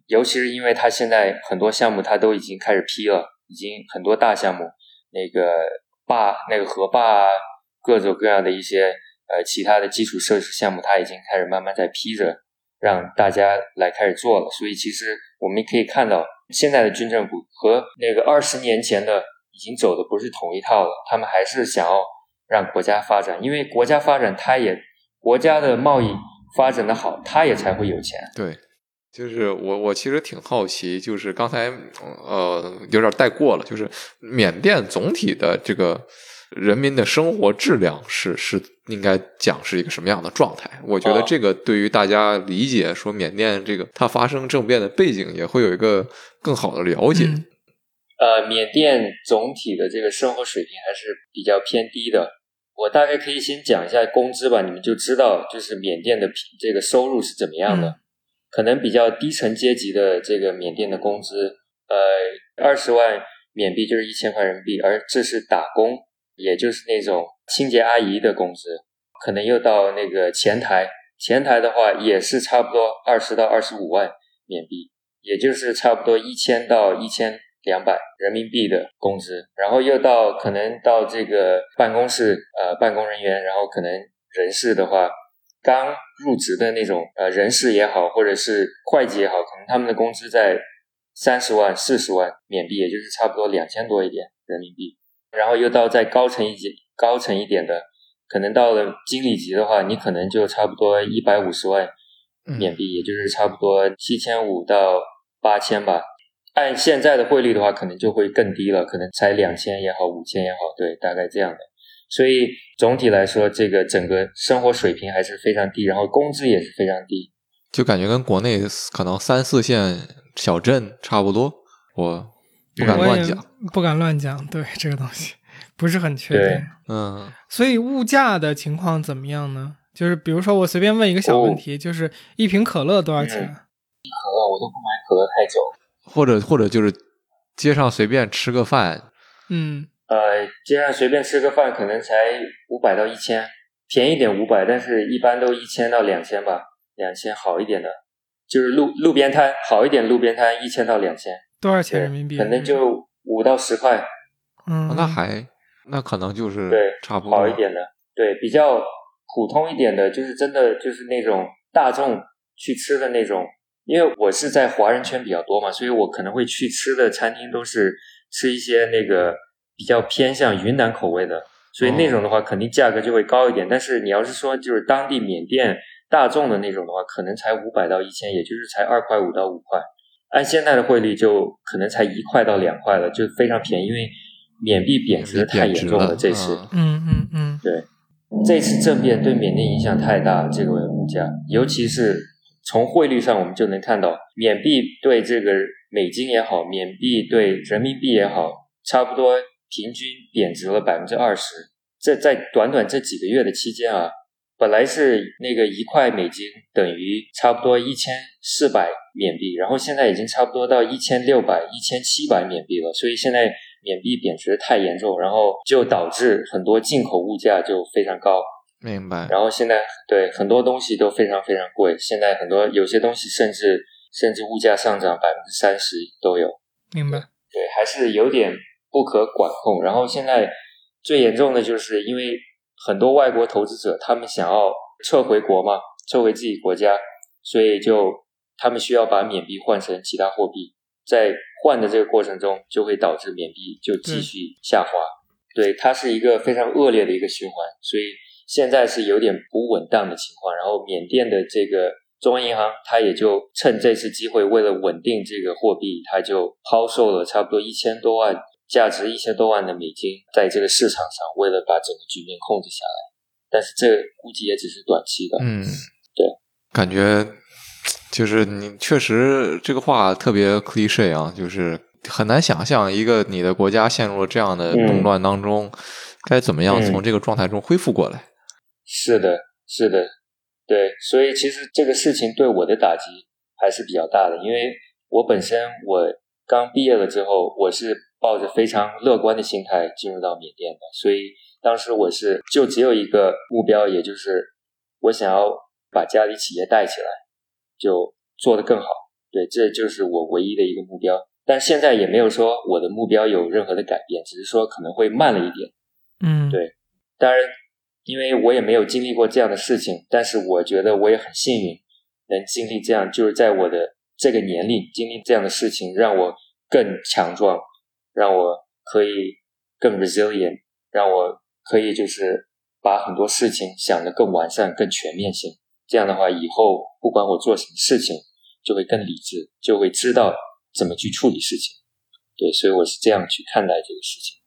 尤其是因为他现在很多项目他都已经开始批了，已经很多大项目，那个坝、那个河坝，各种各样的一些呃其他的基础设施项目，他已经开始慢慢在批着，让大家来开始做了。所以其实我们可以看到，现在的军政府和那个二十年前的已经走的不是同一套了，他们还是想要让国家发展，因为国家发展，它也国家的贸易发展的好，它也才会有钱。对，就是我我其实挺好奇，就是刚才呃有点带过了，就是缅甸总体的这个。人民的生活质量是是应该讲是一个什么样的状态？我觉得这个对于大家理解说缅甸这个它发生政变的背景，也会有一个更好的了解。呃，缅甸总体的这个生活水平还是比较偏低的。我大概可以先讲一下工资吧，你们就知道就是缅甸的这个收入是怎么样的。可能比较低层阶级的这个缅甸的工资，呃，二十万缅币就是一千块人民币，而这是打工。也就是那种清洁阿姨的工资，可能又到那个前台，前台的话也是差不多二十到二十五万缅币，也就是差不多一千到一千两百人民币的工资。然后又到可能到这个办公室，呃，办公人员，然后可能人事的话，刚入职的那种，呃，人事也好，或者是会计也好，可能他们的工资在三十万、四十万缅币，也就是差不多两千多一点人民币。然后又到再高层一级、高层一点的，可能到了经理级的话，你可能就差不多一百五十万缅币，也就是差不多七千五到八千吧。按现在的汇率的话，可能就会更低了，可能才两千也好，五千也好，对，大概这样的。所以总体来说，这个整个生活水平还是非常低，然后工资也是非常低，就感觉跟国内可能三四线小镇差不多。我。不敢乱讲，不敢乱讲。对这个东西不是很确定。嗯，所以物价的情况怎么样呢？就是比如说，我随便问一个小问题，就是一瓶可乐多少钱？一可乐我都不买可乐太久。或者或者就是街上随便吃个饭。嗯。呃，街上随便吃个饭可能才五百到一千，便宜点五百，但是一般都一千到两千吧。两千好一点的，就是路路边摊好一点，路边摊一千到两千。多少钱人民币？可能就五到十块。嗯，那还那可能就是对差不多好一点的，对比较普通一点的，就是真的就是那种大众去吃的那种。因为我是在华人圈比较多嘛，所以我可能会去吃的餐厅都是吃一些那个比较偏向云南口味的，所以那种的话肯定价格就会高一点。但是你要是说就是当地缅甸大众的那种的话，可能才五百到一千，也就是才二块五到五块。按现在的汇率，就可能才一块到两块了，就非常便宜。因为缅币贬值的太严重了，这次，嗯嗯嗯，对，这次政变对缅甸影响太大，这个物价，尤其是从汇率上，我们就能看到，缅币对这个美金也好，缅币对人民币也好，差不多平均贬值了百分之二十。这在短短这几个月的期间啊。本来是那个一块美金等于差不多一千四百缅币，然后现在已经差不多到一千六百、一千七百缅币了。所以现在缅币贬值太严重，然后就导致很多进口物价就非常高。明白。然后现在对很多东西都非常非常贵，现在很多有些东西甚至甚至物价上涨百分之三十都有。明白。对，还是有点不可管控。然后现在最严重的就是因为。很多外国投资者，他们想要撤回国嘛，撤回自己国家，所以就他们需要把缅币换成其他货币，在换的这个过程中，就会导致缅币就继续下滑。对，它是一个非常恶劣的一个循环，所以现在是有点不稳当的情况。然后缅甸的这个中央银行，它也就趁这次机会，为了稳定这个货币，它就抛售了差不多一千多万。价值一千多万的美金，在这个市场上，为了把整个局面控制下来，但是这估计也只是短期的。嗯，对，感觉就是你确实这个话特别 cliche 啊，就是很难想象一个你的国家陷入了这样的动乱当中，该怎么样从这个状态中恢复过来。是的，是的，对，所以其实这个事情对我的打击还是比较大的，因为我本身我刚毕业了之后，我是。抱着非常乐观的心态进入到缅甸的，所以当时我是就只有一个目标，也就是我想要把家里企业带起来，就做得更好。对，这就是我唯一的一个目标。但现在也没有说我的目标有任何的改变，只是说可能会慢了一点。嗯，对。当然，因为我也没有经历过这样的事情，但是我觉得我也很幸运，能经历这样，就是在我的这个年龄经历这样的事情，让我更强壮，让我可以更 resilient，让我可以就是把很多事情想得更完善、更全面性。这样的话，以后不管我做什么事情，就会更理智，就会知道怎么去处理事情。对，所以我是这样去看待这个事情。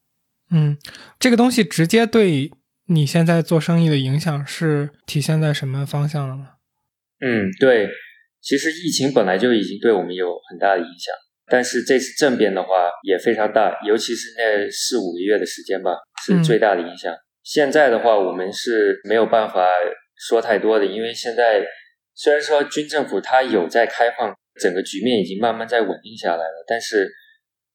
嗯，这个东西直接对你现在做生意的影响是体现在什么方向了吗？嗯，对，其实疫情本来就已经对我们有很大的影响，但是这次政变的话也非常大，尤其是那四五个月的时间吧，是最大的影响。现在的话，我们是没有办法说太多的，因为现在虽然说军政府它有在开放，整个局面已经慢慢在稳定下来了，但是。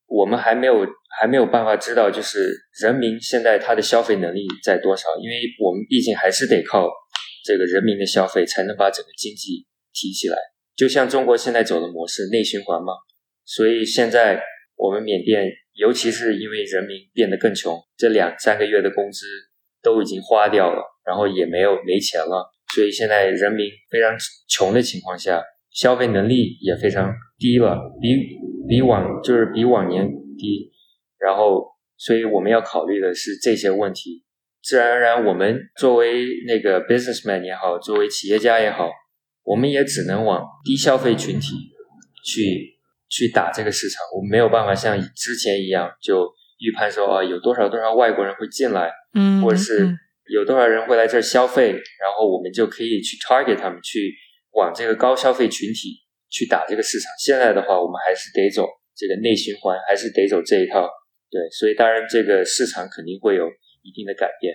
我们还没有还没有办法知道，就是人民现在他的消费能力在多少，因为我们毕竟还是得靠这个人民的消费才能把整个经济提起来。就像中国现在走的模式，内循环嘛。所以现在我们缅甸，尤其是因为人民变得更穷，这两三个月的工资都已经花掉了，然后也没有没钱了，所以现在人民非常穷的情况下，消费能力也非常低了，比。比往就是比往年低，然后，所以我们要考虑的是这些问题。自然而然，我们作为那个 businessman 也好，作为企业家也好，我们也只能往低消费群体去去打这个市场。我们没有办法像之前一样，就预判说啊，有多少多少外国人会进来，嗯，或者是有多少人会来这儿消费，然后我们就可以去 target 他们，去往这个高消费群体。去打这个市场，现在的话，我们还是得走这个内循环，还是得走这一套。对，所以当然这个市场肯定会有一定的改变。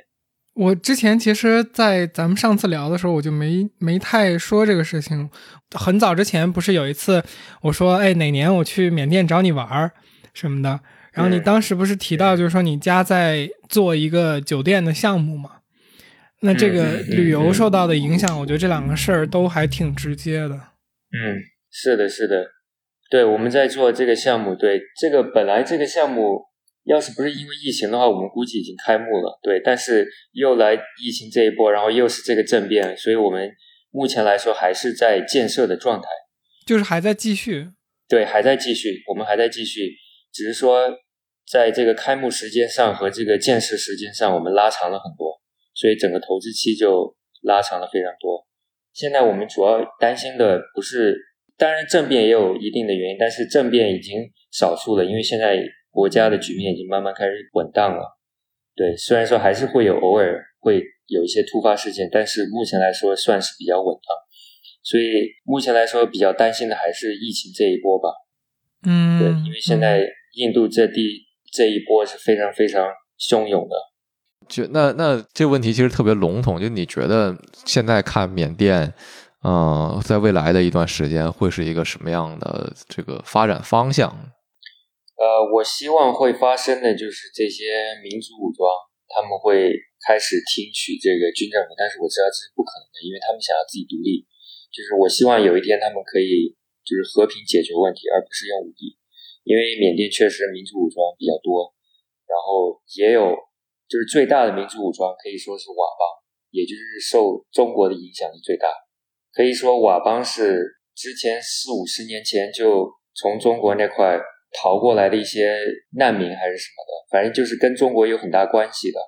我之前其实，在咱们上次聊的时候，我就没没太说这个事情。很早之前不是有一次我说，哎，哪年我去缅甸找你玩儿什么的，然后你当时不是提到，就是说你家在做一个酒店的项目嘛？那这个旅游受到的影响，我觉得这两个事儿都还挺直接的。嗯。是的，是的，对，我们在做这个项目。对，这个本来这个项目，要是不是因为疫情的话，我们估计已经开幕了。对，但是又来疫情这一波，然后又是这个政变，所以我们目前来说还是在建设的状态，就是还在继续。对，还在继续，我们还在继续，只是说在这个开幕时间上和这个建设时间上，我们拉长了很多，所以整个投资期就拉长了非常多。现在我们主要担心的不是。当然，政变也有一定的原因，但是政变已经少数了，因为现在国家的局面已经慢慢开始稳当了。对，虽然说还是会有偶尔会有一些突发事件，但是目前来说算是比较稳当。所以目前来说比较担心的还是疫情这一波吧。嗯，对，因为现在印度这地这一波是非常非常汹涌的。就那那这问题其实特别笼统，就你觉得现在看缅甸？嗯，在未来的一段时间会是一个什么样的这个发展方向？呃，我希望会发生的就是这些民族武装他们会开始听取这个军政府，但是我知道这是不可能的，因为他们想要自己独立。就是我希望有一天他们可以就是和平解决问题，而不是用武力。因为缅甸确实民族武装比较多，然后也有就是最大的民族武装可以说是佤邦，也就是受中国的影响力最大。可以说，佤邦是之前四五十年前就从中国那块逃过来的一些难民还是什么的，反正就是跟中国有很大关系的，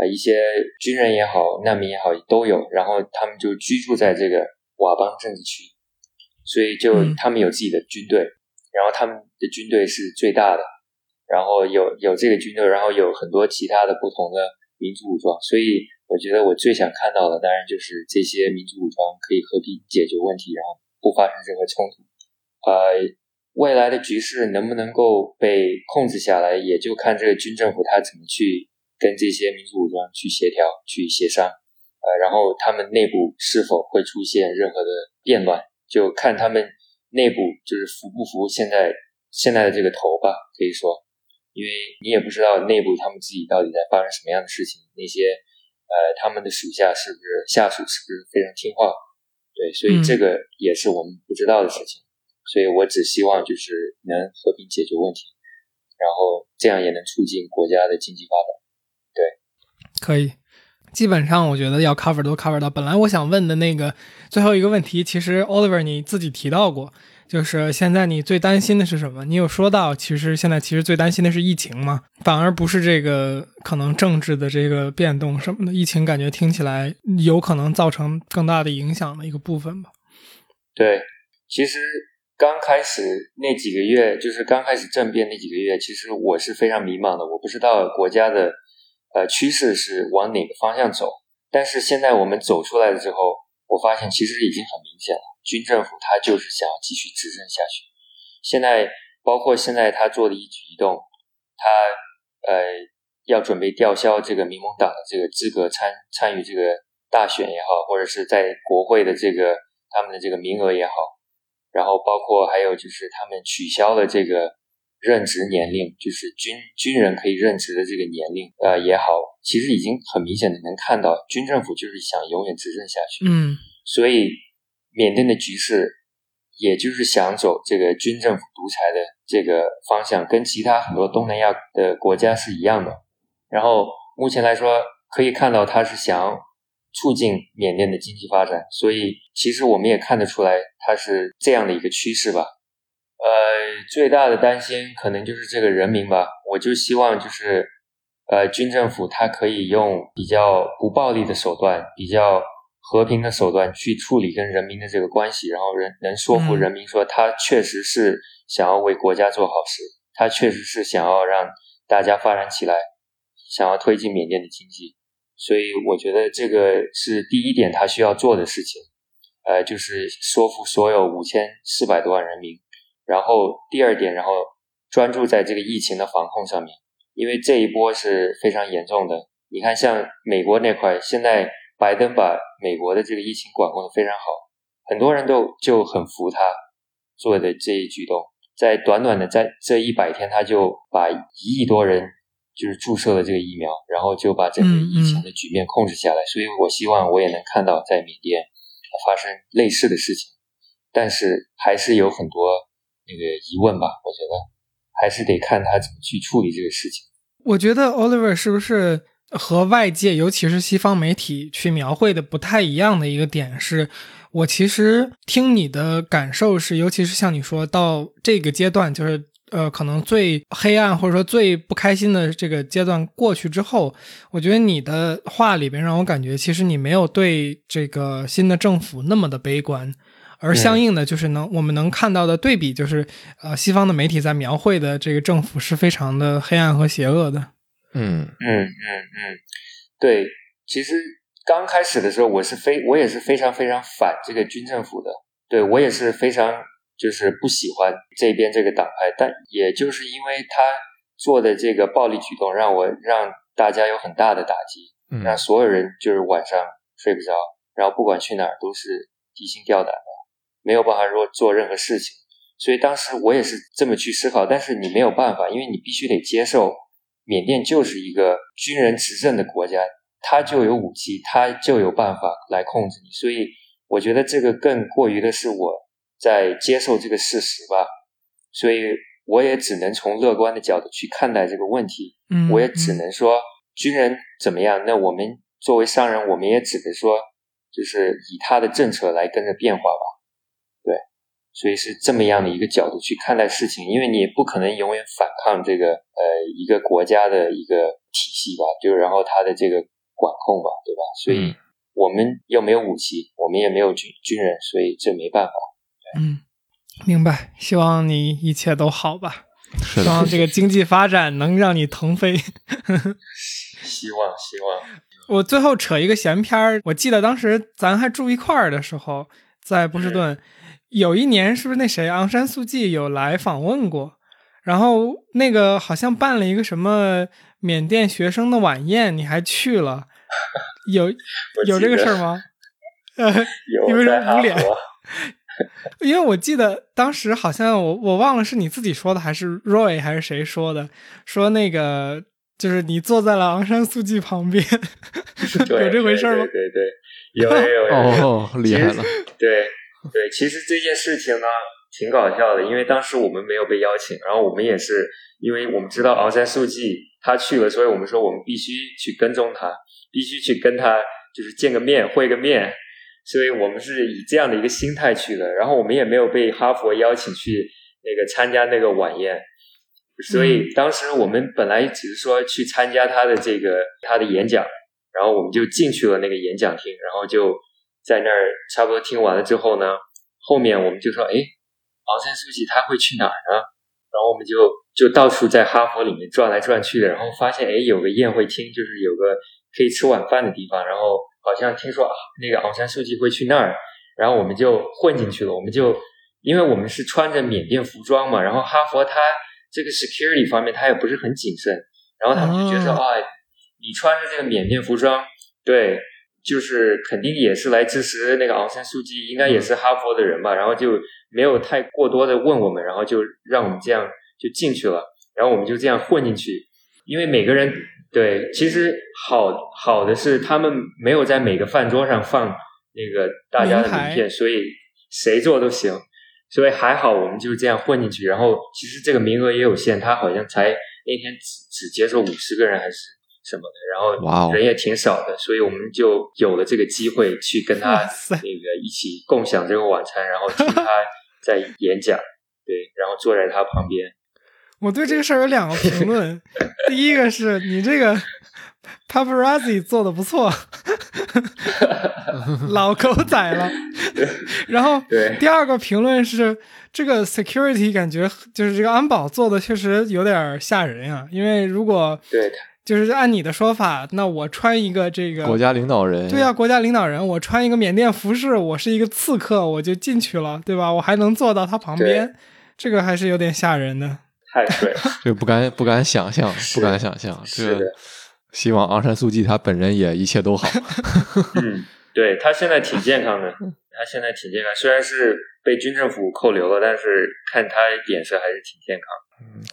呃，一些军人也好，难民也好都有。然后他们就居住在这个佤邦政治区，所以就他们有自己的军队，然后他们的军队是最大的，然后有有这个军队，然后有很多其他的不同的民族武装，所以。我觉得我最想看到的，当然就是这些民族武装可以和平解决问题，然后不发生任何冲突。呃，未来的局势能不能够被控制下来，也就看这个军政府他怎么去跟这些民族武装去协调、去协商。呃，然后他们内部是否会出现任何的变乱，就看他们内部就是服不服现在现在的这个头吧。可以说，因为你也不知道内部他们自己到底在发生什么样的事情，那些。呃，他们的属下是不是下属是不是非常听话？对，所以这个也是我们不知道的事情。所以我只希望就是能和平解决问题，然后这样也能促进国家的经济发展。对，可以。基本上我觉得要 cover 都 cover 到。本来我想问的那个最后一个问题，其实 Oliver 你自己提到过。就是现在你最担心的是什么？你有说到，其实现在其实最担心的是疫情嘛，反而不是这个可能政治的这个变动什么的。疫情感觉听起来有可能造成更大的影响的一个部分吧。对，其实刚开始那几个月，就是刚开始政变那几个月，其实我是非常迷茫的，我不知道国家的呃趋势是往哪个方向走。但是现在我们走出来了之后，我发现其实已经很明显了。军政府他就是想要继续执政下去。现在包括现在他做的一举一动，他呃要准备吊销这个民盟党的这个资格参参与这个大选也好，或者是在国会的这个他们的这个名额也好，然后包括还有就是他们取消了这个任职年龄，就是军军人可以任职的这个年龄呃也好，其实已经很明显的能看到军政府就是想永远执政下去。嗯，所以。缅甸的局势，也就是想走这个军政府独裁的这个方向，跟其他很多东南亚的国家是一样的。然后目前来说，可以看到他是想促进缅甸的经济发展，所以其实我们也看得出来，他是这样的一个趋势吧。呃，最大的担心可能就是这个人民吧。我就希望就是，呃，军政府他可以用比较不暴力的手段，比较。和平的手段去处理跟人民的这个关系，然后人能说服人民说他确实是想要为国家做好事，他确实是想要让大家发展起来，想要推进缅甸的经济，所以我觉得这个是第一点他需要做的事情，呃，就是说服所有五千四百多万人民。然后第二点，然后专注在这个疫情的防控上面，因为这一波是非常严重的。你看，像美国那块现在。拜登把美国的这个疫情管控的非常好，很多人都就很服他做的这一举动。在短短的在这一百天，他就把一亿多人就是注射了这个疫苗，然后就把整个疫情的局面控制下来。所以我希望我也能看到在缅甸发生类似的事情，但是还是有很多那个疑问吧。我觉得还是得看他怎么去处理这个事情。我觉得 Oliver 是不是？和外界，尤其是西方媒体去描绘的不太一样的一个点是，我其实听你的感受是，尤其是像你说到这个阶段，就是呃，可能最黑暗或者说最不开心的这个阶段过去之后，我觉得你的话里边让我感觉，其实你没有对这个新的政府那么的悲观，而相应的就是能我们能看到的对比，就是呃，西方的媒体在描绘的这个政府是非常的黑暗和邪恶的。嗯。嗯嗯嗯，对，其实刚开始的时候，我是非我也是非常非常反这个军政府的，对我也是非常就是不喜欢这边这个党派，但也就是因为他做的这个暴力举动，让我让大家有很大的打击，让所有人就是晚上睡不着，然后不管去哪儿都是提心吊胆的，没有办法说做任何事情，所以当时我也是这么去思考，但是你没有办法，因为你必须得接受。缅甸就是一个军人执政的国家，他就有武器，他就有办法来控制你。所以，我觉得这个更过于的是我在接受这个事实吧。所以，我也只能从乐观的角度去看待这个问题。嗯，我也只能说军人怎么样，那我们作为商人，我们也只能说，就是以他的政策来跟着变化吧。所以是这么样的一个角度去看待事情，因为你不可能永远反抗这个呃一个国家的一个体系吧，就然后他的这个管控吧，对吧？所以我们又没有武器，我们也没有军军人，所以这没办法。嗯，明白。希望你一切都好吧。希望这个经济发展能让你腾飞。希望希望。我最后扯一个闲篇儿，我记得当时咱还住一块儿的时候，在波士顿。有一年是不是那谁昂山素季有来访问过？然后那个好像办了一个什么缅甸学生的晚宴，你还去了？有 有这个事儿吗？呃有为什么捂脸？因为我记得当时好像我我忘了是你自己说的还是 Roy 还是谁说的，说那个就是你坐在了昂山素季旁边，有这回事吗？对对，有有有哦，厉害了，对。对，其实这件事情呢挺搞笑的，因为当时我们没有被邀请，然后我们也是因为我们知道昂山素季他去了，所以我们说我们必须去跟踪他，必须去跟他就是见个面会个面，所以我们是以这样的一个心态去的。然后我们也没有被哈佛邀请去那个参加那个晚宴，所以当时我们本来只是说去参加他的这个他的演讲，然后我们就进去了那个演讲厅，然后就在那儿差不多听完了之后呢，后面我们就说，哎，昂山素季他会去哪儿呢？然后我们就就到处在哈佛里面转来转去的，然后发现哎有个宴会厅，就是有个可以吃晚饭的地方，然后好像听说啊那个昂山素季会去那儿，然后我们就混进去了。我们就因为我们是穿着缅甸服装嘛，然后哈佛它这个 security 方面它也不是很谨慎，然后他们就觉得啊你穿着这个缅甸服装，对，就是肯定也是来支持那个昂山素季，应该也是哈佛的人吧，然后就。没有太过多的问我们，然后就让我们这样就进去了，然后我们就这样混进去。因为每个人对，其实好好的是他们没有在每个饭桌上放那个大家的名片，所以谁做都行。所以还好，我们就这样混进去。然后其实这个名额也有限，他好像才那天只只接受五十个人还是什么的，然后人也挺少的，所以我们就有了这个机会去跟他那个一起共享这个晚餐，然后听他。在演讲，对，然后坐在他旁边。我对这个事儿有两个评论，第一个是你这个 paparazzi 做的不错，老狗仔了。然后，第二个评论是这个 security 感觉就是这个安保做的确实有点吓人啊，因为如果对。就是按你的说法，那我穿一个这个国家领导人，对呀，国家领导人，我穿一个缅甸服饰，我是一个刺客，我就进去了，对吧？我还能坐到他旁边，这个还是有点吓人的。太对，这不敢不敢想象，不敢想象。这希望昂山素季他本人也一切都好。嗯，对他现在挺健康的，他现在挺健康，虽然是被军政府扣留了，但是看他脸色还是挺健康。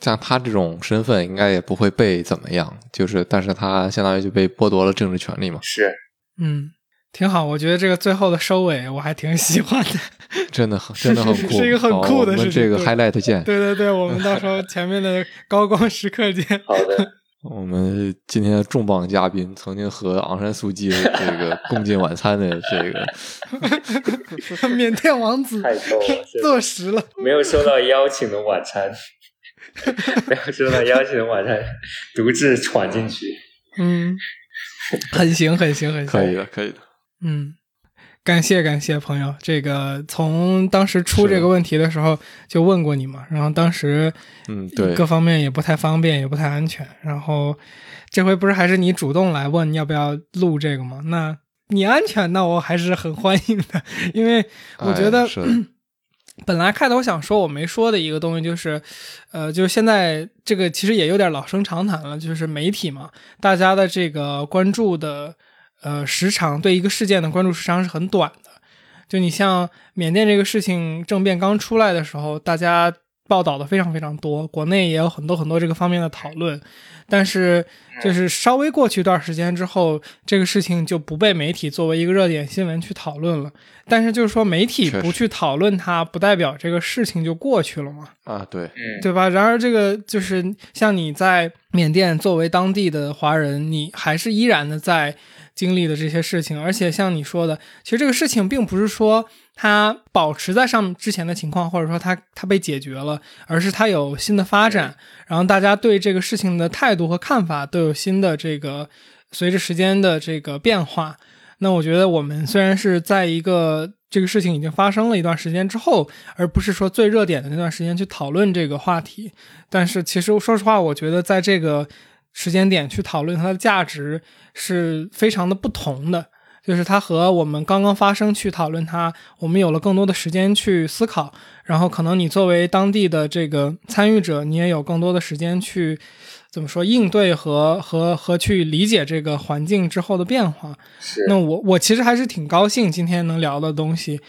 像他这种身份，应该也不会被怎么样。就是，但是他相当于就被剥夺了政治权利嘛。是，嗯，挺好。我觉得这个最后的收尾，我还挺喜欢的。真的很，真的很酷，是一个很酷的事情。这个 highlight 见。对对对，我们到时候前面的高光时刻见。好的。我们今天的重磅嘉宾，曾经和昂山素季这个 共进晚餐的这个 缅甸王子，太逗了，坐实了，没有收到邀请的晚餐。没有收到邀请，的晚餐独自闯进去。嗯，很行，很行，很行，可以的，可以的。嗯，感谢感谢朋友，这个从当时出这个问题的时候就问过你嘛，然后当时嗯对，各方面也不太方便，也不太安全。然后这回不是还是你主动来问要不要录这个吗？那你安全，那我还是很欢迎的，因为我觉得。本来开头想说我没说的一个东西就是，呃，就是现在这个其实也有点老生常谈了，就是媒体嘛，大家的这个关注的呃时长，对一个事件的关注时长是很短的。就你像缅甸这个事情政变刚出来的时候，大家报道的非常非常多，国内也有很多很多这个方面的讨论。但是，就是稍微过去一段时间之后，这个事情就不被媒体作为一个热点新闻去讨论了。但是，就是说媒体不去讨论它，不代表这个事情就过去了嘛？啊，对，对吧？然而，这个就是像你在缅甸作为当地的华人，你还是依然的在经历的这些事情。而且，像你说的，其实这个事情并不是说。它保持在上之前的情况，或者说它它被解决了，而是它有新的发展，然后大家对这个事情的态度和看法都有新的这个随着时间的这个变化。那我觉得我们虽然是在一个这个事情已经发生了一段时间之后，而不是说最热点的那段时间去讨论这个话题，但是其实说实话，我觉得在这个时间点去讨论它的价值是非常的不同的。就是它和我们刚刚发生去讨论它，我们有了更多的时间去思考，然后可能你作为当地的这个参与者，你也有更多的时间去怎么说应对和和和去理解这个环境之后的变化。是，那我我其实还是挺高兴今天能聊的东西，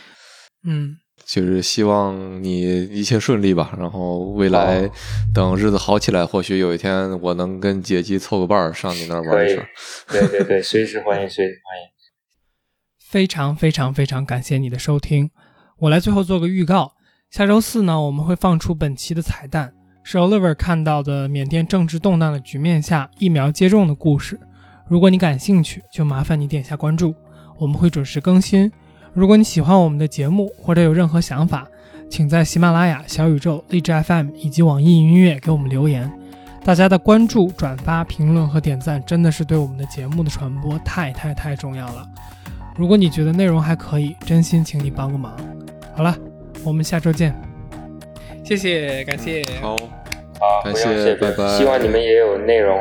嗯，就是希望你一切顺利吧。然后未来等日子好起来，或许有一天我能跟姐姐凑个伴儿上你那儿玩一圈。对对对，随时欢迎，随时欢迎。非常非常非常感谢你的收听，我来最后做个预告，下周四呢我们会放出本期的彩蛋，是 Oliver 看到的缅甸政治动荡的局面下疫苗接种的故事。如果你感兴趣，就麻烦你点下关注，我们会准时更新。如果你喜欢我们的节目，或者有任何想法，请在喜马拉雅、小宇宙、荔枝 FM 以及网易云音乐给我们留言。大家的关注、转发、评论和点赞，真的是对我们的节目的传播太太太重要了。如果你觉得内容还可以，真心请你帮个忙。好了，我们下周见。谢谢，感谢。好，好，感谢，拜拜希望你们也有内容。